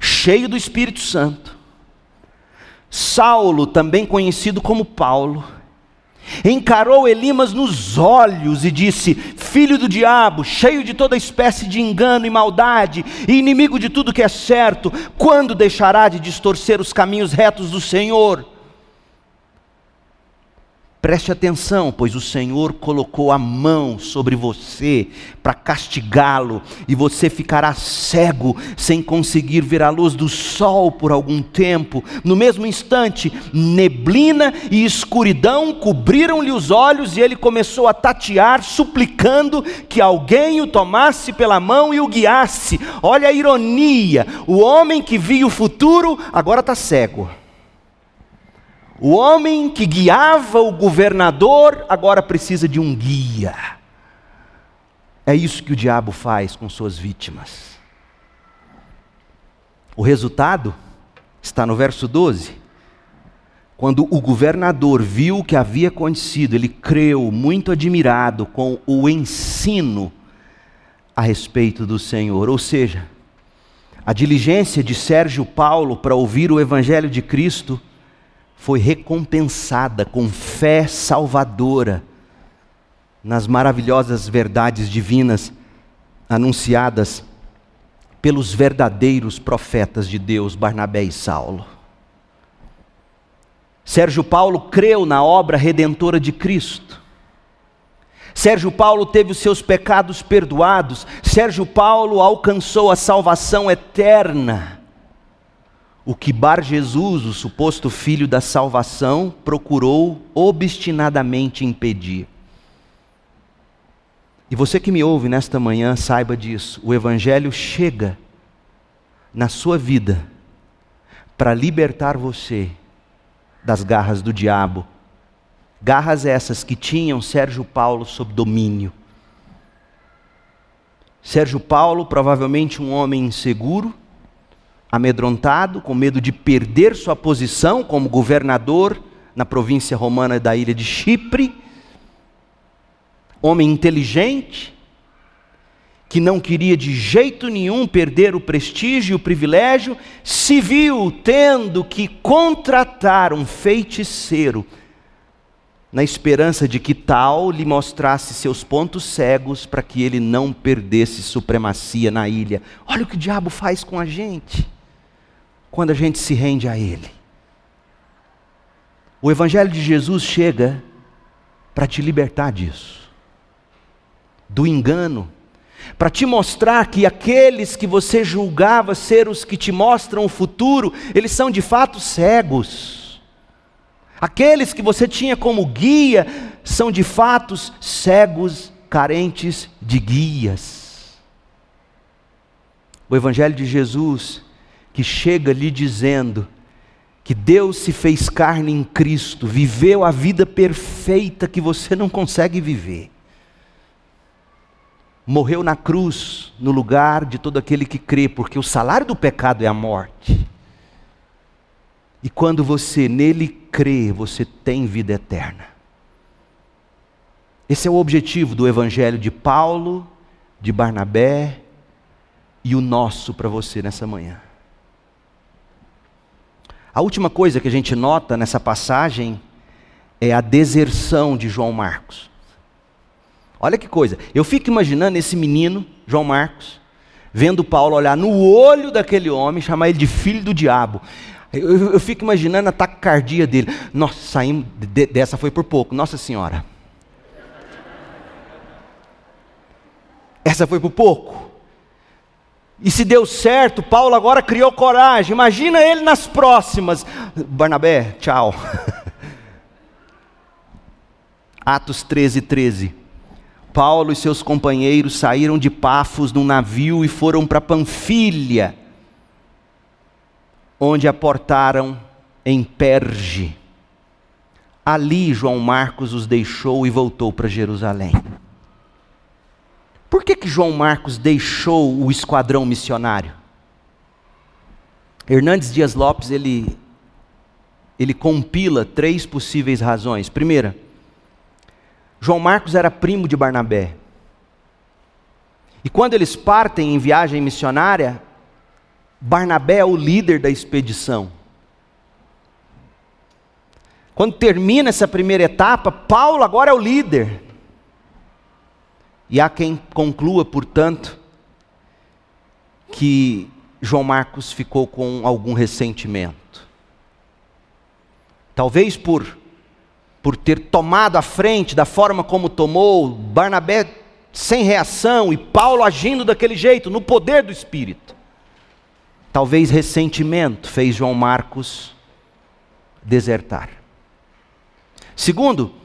Cheio do Espírito Santo Saulo, também conhecido como Paulo, encarou Elimas nos olhos e disse: Filho do diabo, cheio de toda espécie de engano e maldade, e inimigo de tudo que é certo, quando deixará de distorcer os caminhos retos do Senhor? Preste atenção, pois o Senhor colocou a mão sobre você para castigá-lo, e você ficará cego, sem conseguir ver a luz do sol por algum tempo. No mesmo instante, neblina e escuridão cobriram-lhe os olhos, e ele começou a tatear, suplicando que alguém o tomasse pela mão e o guiasse. Olha a ironia: o homem que via o futuro agora está cego. O homem que guiava o governador agora precisa de um guia. É isso que o diabo faz com suas vítimas. O resultado está no verso 12. Quando o governador viu o que havia acontecido, ele creu, muito admirado com o ensino a respeito do Senhor. Ou seja, a diligência de Sérgio Paulo para ouvir o Evangelho de Cristo foi recompensada com fé salvadora nas maravilhosas verdades divinas anunciadas pelos verdadeiros profetas de Deus, Barnabé e Saulo. Sérgio Paulo creu na obra redentora de Cristo. Sérgio Paulo teve os seus pecados perdoados. Sérgio Paulo alcançou a salvação eterna o que Bar Jesus, o suposto filho da salvação, procurou obstinadamente impedir. E você que me ouve nesta manhã, saiba disso: o Evangelho chega na sua vida para libertar você das garras do diabo. Garras essas que tinham Sérgio Paulo sob domínio. Sérgio Paulo, provavelmente um homem inseguro, amedrontado, com medo de perder sua posição como governador na província romana da ilha de Chipre. Homem inteligente, que não queria de jeito nenhum perder o prestígio e o privilégio, se viu tendo que contratar um feiticeiro, na esperança de que tal lhe mostrasse seus pontos cegos para que ele não perdesse supremacia na ilha. Olha o que o diabo faz com a gente quando a gente se rende a Ele. O Evangelho de Jesus chega para te libertar disso, do engano, para te mostrar que aqueles que você julgava ser os que te mostram o futuro, eles são de fato cegos. Aqueles que você tinha como guia são de fato cegos, carentes de guias. O Evangelho de Jesus que chega lhe dizendo que Deus se fez carne em Cristo, viveu a vida perfeita que você não consegue viver. Morreu na cruz, no lugar de todo aquele que crê, porque o salário do pecado é a morte. E quando você nele crê, você tem vida eterna. Esse é o objetivo do evangelho de Paulo, de Barnabé e o nosso para você nessa manhã. A última coisa que a gente nota nessa passagem é a deserção de João Marcos. Olha que coisa, eu fico imaginando esse menino, João Marcos, vendo Paulo olhar no olho daquele homem, chamar ele de filho do diabo. Eu, eu, fico imaginando a taquicardia dele. Nossa, saímos, de, dessa foi por pouco, Nossa Senhora. Essa foi por pouco. E se deu certo, Paulo agora criou coragem. Imagina ele nas próximas. Barnabé, tchau. (laughs) Atos 13, 13. Paulo e seus companheiros saíram de Pafos num navio e foram para Panfilha, onde aportaram em Perge. Ali João Marcos os deixou e voltou para Jerusalém. Por que, que João Marcos deixou o esquadrão missionário? Hernandes Dias Lopes, ele, ele compila três possíveis razões. Primeira, João Marcos era primo de Barnabé. E quando eles partem em viagem missionária, Barnabé é o líder da expedição. Quando termina essa primeira etapa, Paulo agora é o líder. E há quem conclua, portanto, que João Marcos ficou com algum ressentimento. Talvez por, por ter tomado a frente da forma como tomou, Barnabé sem reação e Paulo agindo daquele jeito, no poder do Espírito. Talvez ressentimento fez João Marcos desertar. Segundo,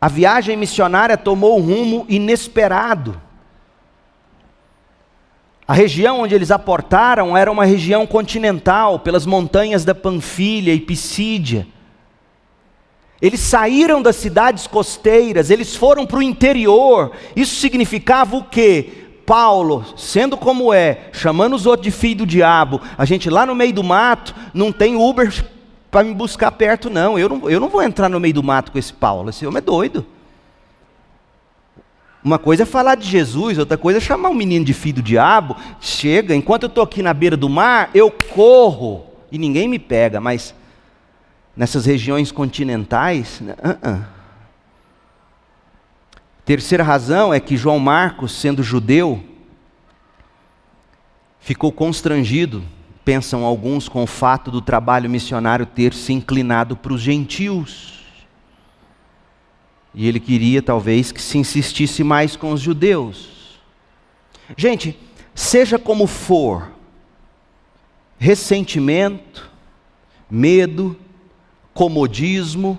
a viagem missionária tomou um rumo inesperado. A região onde eles aportaram era uma região continental, pelas montanhas da Panfilha e Pisídia. Eles saíram das cidades costeiras, eles foram para o interior. Isso significava o quê? Paulo, sendo como é, chamando os outros de filho do diabo, a gente lá no meio do mato, não tem Uber para me buscar perto, não. Eu, não. eu não vou entrar no meio do mato com esse Paulo. Esse homem é doido. Uma coisa é falar de Jesus, outra coisa é chamar um menino de filho do diabo. Chega, enquanto eu estou aqui na beira do mar, eu corro e ninguém me pega, mas nessas regiões continentais, uh -uh. Terceira razão é que João Marcos, sendo judeu, ficou constrangido pensam alguns com o fato do trabalho missionário ter se inclinado para os gentios. E ele queria talvez que se insistisse mais com os judeus. Gente, seja como for, ressentimento, medo, comodismo,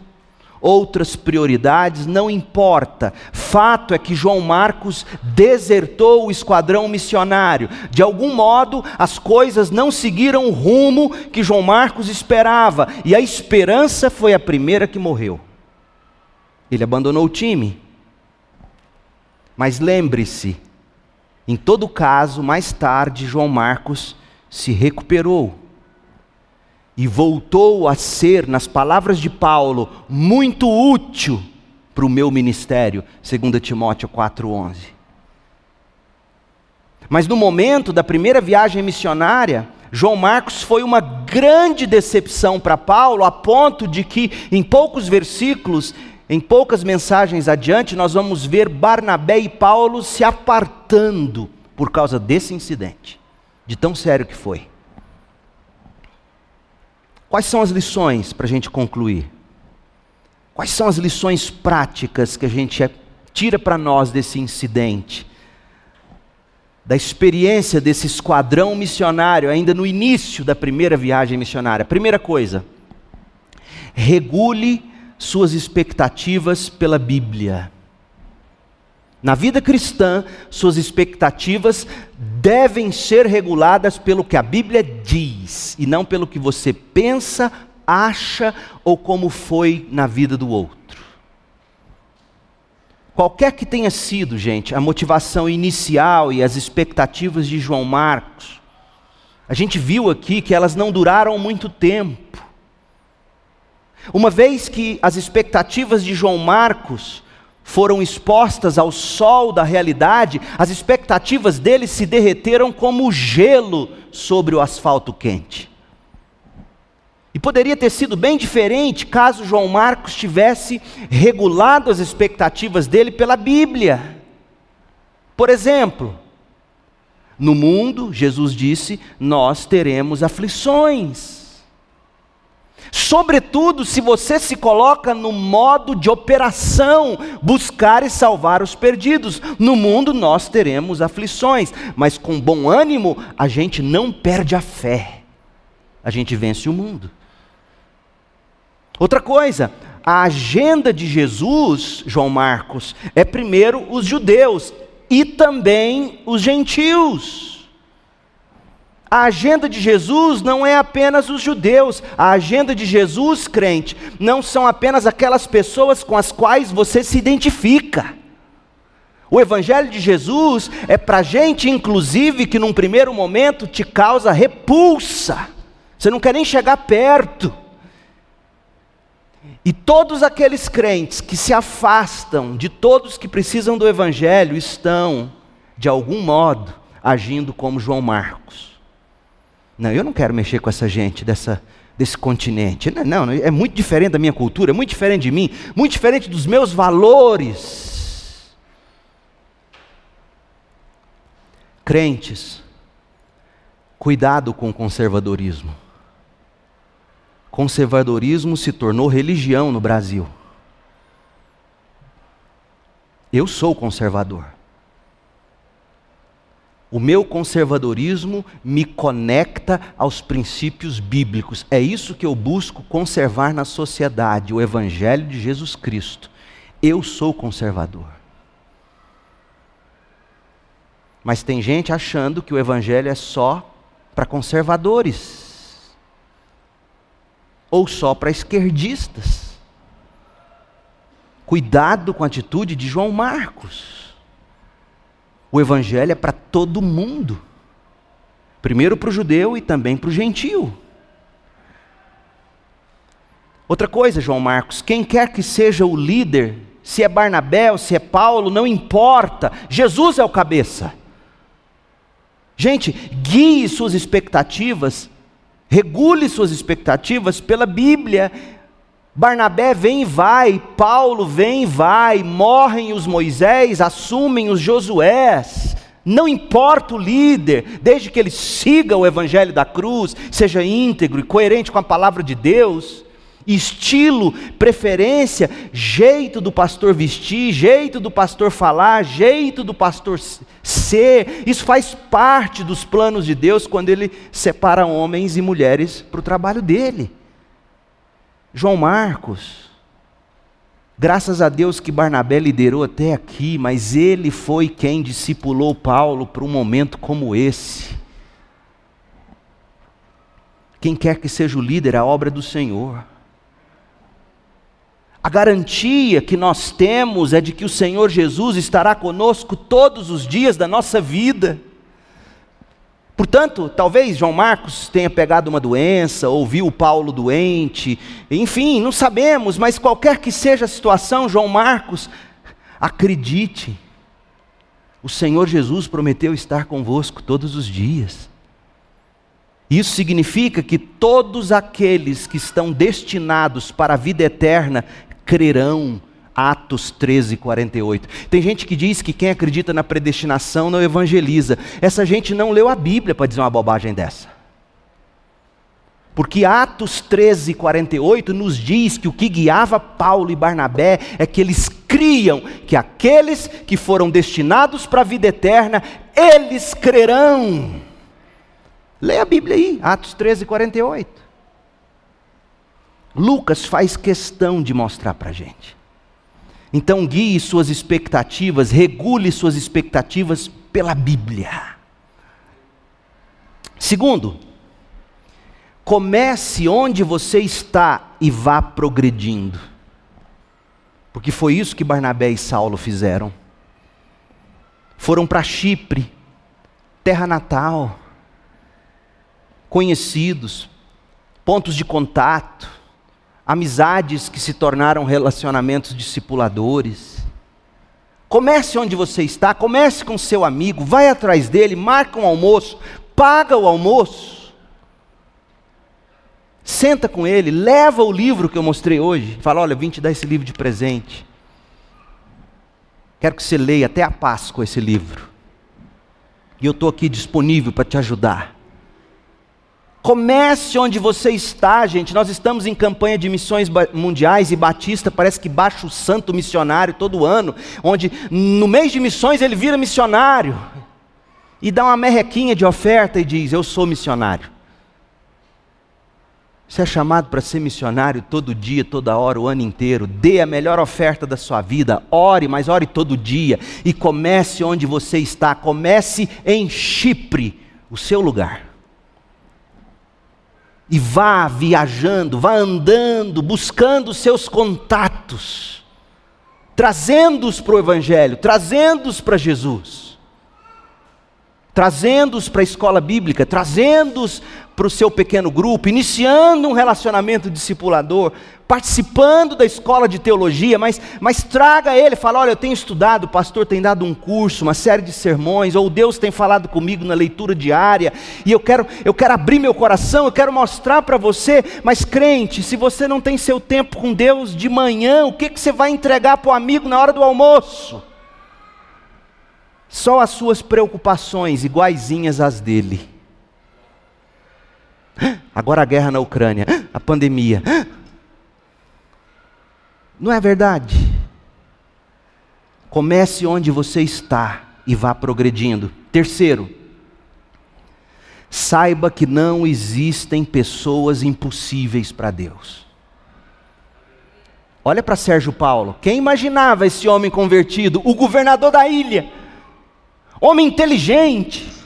outras prioridades, não importa. Fato é que João Marcos desertou o esquadrão missionário. De algum modo, as coisas não seguiram o rumo que João Marcos esperava, e a esperança foi a primeira que morreu. Ele abandonou o time. Mas lembre-se, em todo caso, mais tarde, João Marcos se recuperou e voltou a ser, nas palavras de Paulo, muito útil para o meu ministério, segundo Timóteo 4:11. Mas no momento da primeira viagem missionária, João Marcos foi uma grande decepção para Paulo, a ponto de que em poucos versículos, em poucas mensagens adiante, nós vamos ver Barnabé e Paulo se apartando por causa desse incidente, de tão sério que foi. Quais são as lições para a gente concluir? Quais são as lições práticas que a gente é, tira para nós desse incidente? Da experiência desse esquadrão missionário, ainda no início da primeira viagem missionária. Primeira coisa, regule suas expectativas pela Bíblia. Na vida cristã, suas expectativas devem ser reguladas pelo que a Bíblia diz e não pelo que você pensa, acha ou como foi na vida do outro. Qualquer que tenha sido, gente, a motivação inicial e as expectativas de João Marcos, a gente viu aqui que elas não duraram muito tempo. Uma vez que as expectativas de João Marcos foram expostas ao sol da realidade, as expectativas dele se derreteram como gelo sobre o asfalto quente. E poderia ter sido bem diferente caso João Marcos tivesse regulado as expectativas dele pela Bíblia. Por exemplo, no mundo, Jesus disse, nós teremos aflições. Sobretudo se você se coloca no modo de operação, buscar e salvar os perdidos. No mundo nós teremos aflições, mas com bom ânimo a gente não perde a fé. A gente vence o mundo. Outra coisa, a agenda de Jesus, João Marcos, é primeiro os judeus e também os gentios. A agenda de Jesus não é apenas os judeus, a agenda de Jesus, crente, não são apenas aquelas pessoas com as quais você se identifica. O Evangelho de Jesus é para gente, inclusive, que num primeiro momento te causa repulsa, você não quer nem chegar perto. E todos aqueles crentes que se afastam de todos que precisam do Evangelho estão, de algum modo, agindo como João Marcos. Não, eu não quero mexer com essa gente dessa, desse continente. Não, não, é muito diferente da minha cultura, é muito diferente de mim, muito diferente dos meus valores. Crentes, cuidado com o conservadorismo conservadorismo se tornou religião no Brasil. Eu sou conservador. O meu conservadorismo me conecta aos princípios bíblicos. É isso que eu busco conservar na sociedade, o Evangelho de Jesus Cristo. Eu sou conservador. Mas tem gente achando que o Evangelho é só para conservadores ou só para esquerdistas. Cuidado com a atitude de João Marcos. O evangelho é para todo mundo. Primeiro para o judeu e também para o gentio. Outra coisa, João Marcos, quem quer que seja o líder, se é Barnabé ou se é Paulo, não importa, Jesus é o cabeça. Gente, guie suas expectativas Regule suas expectativas pela Bíblia. Barnabé vem e vai, Paulo vem e vai, morrem os Moisés, assumem os Josués. Não importa o líder, desde que ele siga o evangelho da cruz, seja íntegro e coerente com a palavra de Deus estilo, preferência, jeito do pastor vestir, jeito do pastor falar, jeito do pastor ser. Isso faz parte dos planos de Deus quando ele separa homens e mulheres para o trabalho dele. João Marcos, graças a Deus que Barnabé liderou até aqui, mas ele foi quem discipulou Paulo para um momento como esse. Quem quer que seja o líder, a obra do Senhor. A garantia que nós temos é de que o Senhor Jesus estará conosco todos os dias da nossa vida. Portanto, talvez João Marcos tenha pegado uma doença, ouviu Paulo doente, enfim, não sabemos, mas qualquer que seja a situação, João Marcos, acredite, o Senhor Jesus prometeu estar convosco todos os dias. Isso significa que todos aqueles que estão destinados para a vida eterna crerão. Atos 13, 48. Tem gente que diz que quem acredita na predestinação não evangeliza. Essa gente não leu a Bíblia para dizer uma bobagem dessa. Porque Atos 13, 48 nos diz que o que guiava Paulo e Barnabé é que eles criam que aqueles que foram destinados para a vida eterna, eles crerão. Leia a Bíblia aí, Atos 13, 48. Lucas faz questão de mostrar para a gente. Então, guie suas expectativas, regule suas expectativas pela Bíblia. Segundo, Comece onde você está e vá progredindo. Porque foi isso que Barnabé e Saulo fizeram. Foram para Chipre, terra natal, conhecidos, pontos de contato, amizades que se tornaram relacionamentos discipuladores. Comece onde você está, comece com seu amigo, vai atrás dele, marca um almoço, paga o almoço. Senta com ele, leva o livro que eu mostrei hoje. Fala: Olha, vim te dar esse livro de presente. Quero que você leia até a Páscoa esse livro. E eu estou aqui disponível para te ajudar. Comece onde você está, gente. Nós estamos em campanha de missões mundiais e Batista parece que baixa o santo missionário todo ano, onde no mês de missões ele vira missionário e dá uma merrequinha de oferta e diz: Eu sou missionário. Você é chamado para ser missionário todo dia, toda hora, o ano inteiro. Dê a melhor oferta da sua vida. Ore, mas ore todo dia. E comece onde você está. Comece em Chipre, o seu lugar. E vá viajando, vá andando, buscando seus contatos, trazendo-os para o Evangelho, trazendo-os para Jesus, trazendo-os para a escola bíblica, trazendo-os para o seu pequeno grupo, iniciando um relacionamento discipulador, participando da escola de teologia, mas, mas traga ele, fala: olha, eu tenho estudado, o pastor tem dado um curso, uma série de sermões, ou Deus tem falado comigo na leitura diária, e eu quero, eu quero abrir meu coração, eu quero mostrar para você, mas crente, se você não tem seu tempo com Deus de manhã, o que, que você vai entregar para o amigo na hora do almoço? Só as suas preocupações, iguaizinhas às dele. Agora a guerra na Ucrânia, a pandemia. Não é verdade? Comece onde você está e vá progredindo. Terceiro, saiba que não existem pessoas impossíveis para Deus. Olha para Sérgio Paulo. Quem imaginava esse homem convertido? O governador da ilha. Homem inteligente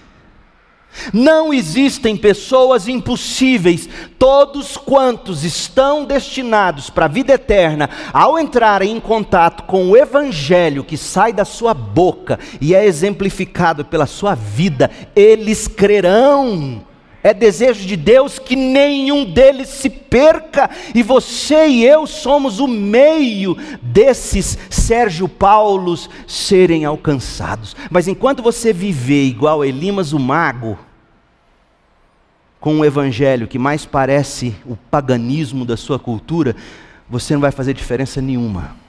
não existem pessoas impossíveis. Todos quantos estão destinados para a vida eterna, ao entrarem em contato com o Evangelho que sai da sua boca e é exemplificado pela sua vida, eles crerão. É desejo de Deus que nenhum deles se perca, e você e eu somos o meio desses Sérgio Paulos serem alcançados. Mas enquanto você viver igual Elimas o mago, com um evangelho que mais parece o paganismo da sua cultura, você não vai fazer diferença nenhuma.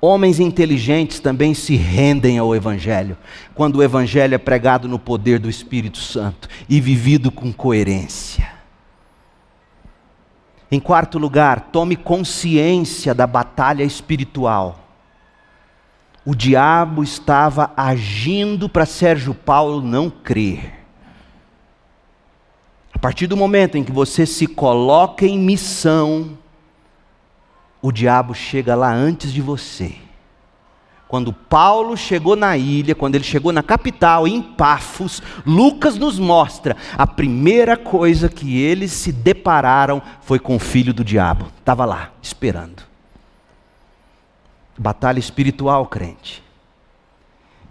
Homens inteligentes também se rendem ao Evangelho, quando o Evangelho é pregado no poder do Espírito Santo e vivido com coerência. Em quarto lugar, tome consciência da batalha espiritual. O diabo estava agindo para Sérgio Paulo não crer. A partir do momento em que você se coloca em missão, o diabo chega lá antes de você. Quando Paulo chegou na ilha, quando ele chegou na capital, em Pafos, Lucas nos mostra a primeira coisa que eles se depararam foi com o filho do diabo. Estava lá, esperando. Batalha espiritual, crente.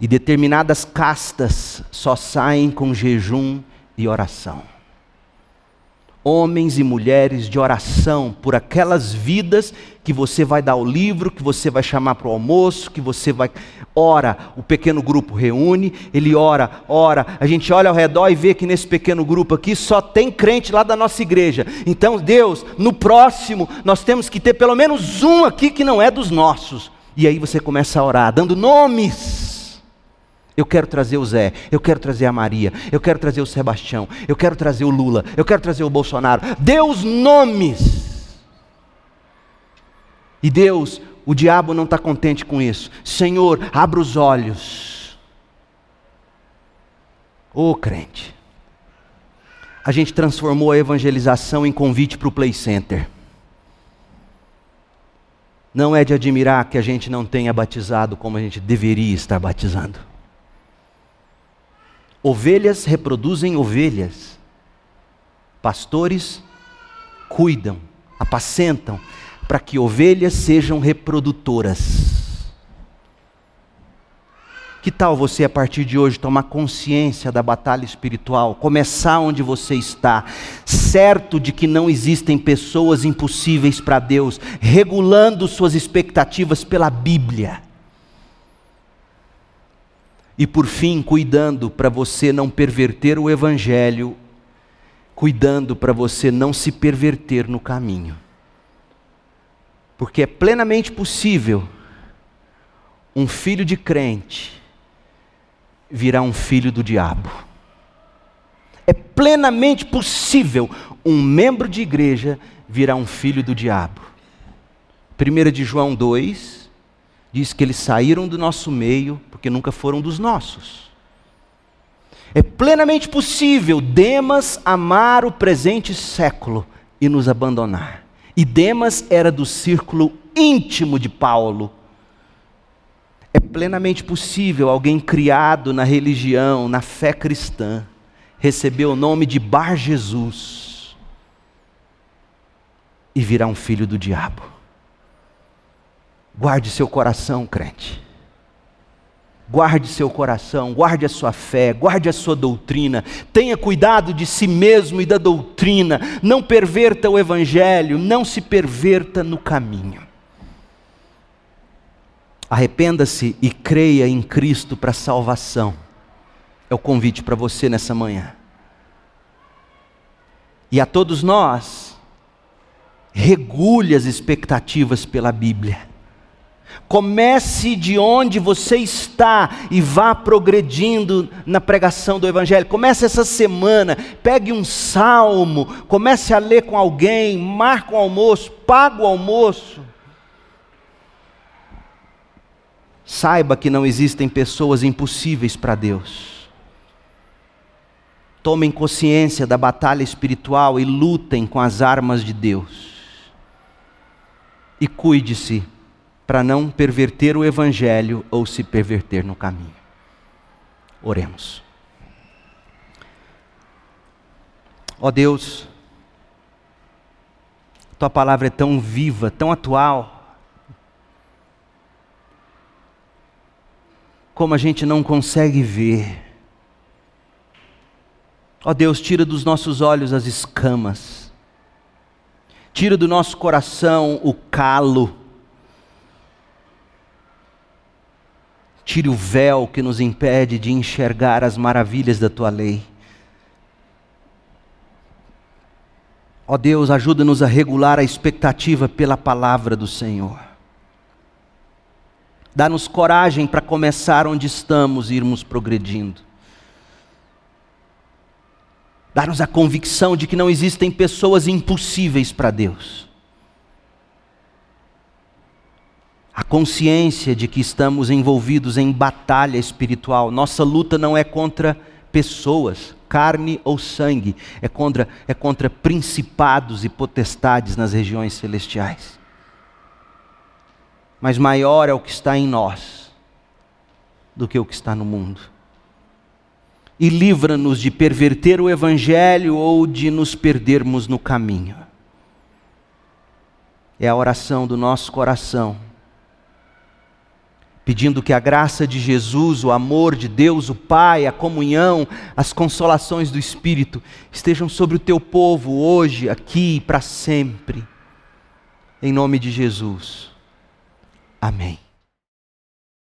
E determinadas castas só saem com jejum e oração homens e mulheres de oração por aquelas vidas que você vai dar o livro, que você vai chamar para o almoço, que você vai. Ora, o pequeno grupo reúne, ele ora, ora. A gente olha ao redor e vê que nesse pequeno grupo aqui só tem crente lá da nossa igreja. Então, Deus, no próximo, nós temos que ter pelo menos um aqui que não é dos nossos. E aí você começa a orar, dando nomes eu quero trazer o Zé, eu quero trazer a Maria, eu quero trazer o Sebastião, eu quero trazer o Lula, eu quero trazer o Bolsonaro. Deus nomes. E Deus, o diabo não está contente com isso. Senhor, abra os olhos. Ô oh, crente, a gente transformou a evangelização em convite para o Play Center. Não é de admirar que a gente não tenha batizado como a gente deveria estar batizando. Ovelhas reproduzem ovelhas. Pastores cuidam, apacentam, para que ovelhas sejam reprodutoras. Que tal você, a partir de hoje, tomar consciência da batalha espiritual, começar onde você está, certo de que não existem pessoas impossíveis para Deus, regulando suas expectativas pela Bíblia. E por fim, cuidando para você não perverter o Evangelho, cuidando para você não se perverter no caminho. Porque é plenamente possível um filho de crente virá um filho do diabo. É plenamente possível um membro de igreja virar um filho do diabo. 1 de João 2 diz que eles saíram do nosso meio porque nunca foram dos nossos. É plenamente possível Demas amar o presente século e nos abandonar. E Demas era do círculo íntimo de Paulo é plenamente possível alguém criado na religião, na fé cristã, receber o nome de Bar Jesus e virar um filho do diabo. Guarde seu coração, crente. Guarde seu coração, guarde a sua fé, guarde a sua doutrina. Tenha cuidado de si mesmo e da doutrina. Não perverta o evangelho, não se perverta no caminho. Arrependa-se e creia em Cristo para salvação. É o convite para você nessa manhã. E a todos nós, regule as expectativas pela Bíblia. Comece de onde você está e vá progredindo na pregação do Evangelho. Comece essa semana, pegue um salmo, comece a ler com alguém, marque o almoço, pague o almoço. Saiba que não existem pessoas impossíveis para Deus. Tomem consciência da batalha espiritual e lutem com as armas de Deus. E cuide-se para não perverter o Evangelho ou se perverter no caminho. Oremos. Ó oh Deus, Tua palavra é tão viva, tão atual como a gente não consegue ver. Ó Deus, tira dos nossos olhos as escamas, tira do nosso coração o calo, tire o véu que nos impede de enxergar as maravilhas da tua lei. Ó Deus, ajuda-nos a regular a expectativa pela palavra do Senhor. Dá-nos coragem para começar onde estamos e irmos progredindo. Dá-nos a convicção de que não existem pessoas impossíveis para Deus. A consciência de que estamos envolvidos em batalha espiritual. Nossa luta não é contra pessoas, carne ou sangue, é contra, é contra principados e potestades nas regiões celestiais mas maior é o que está em nós do que o que está no mundo. E livra-nos de perverter o Evangelho ou de nos perdermos no caminho. É a oração do nosso coração, pedindo que a graça de Jesus, o amor de Deus, o Pai, a comunhão, as consolações do Espírito estejam sobre o teu povo hoje, aqui e para sempre. Em nome de Jesus. Amém.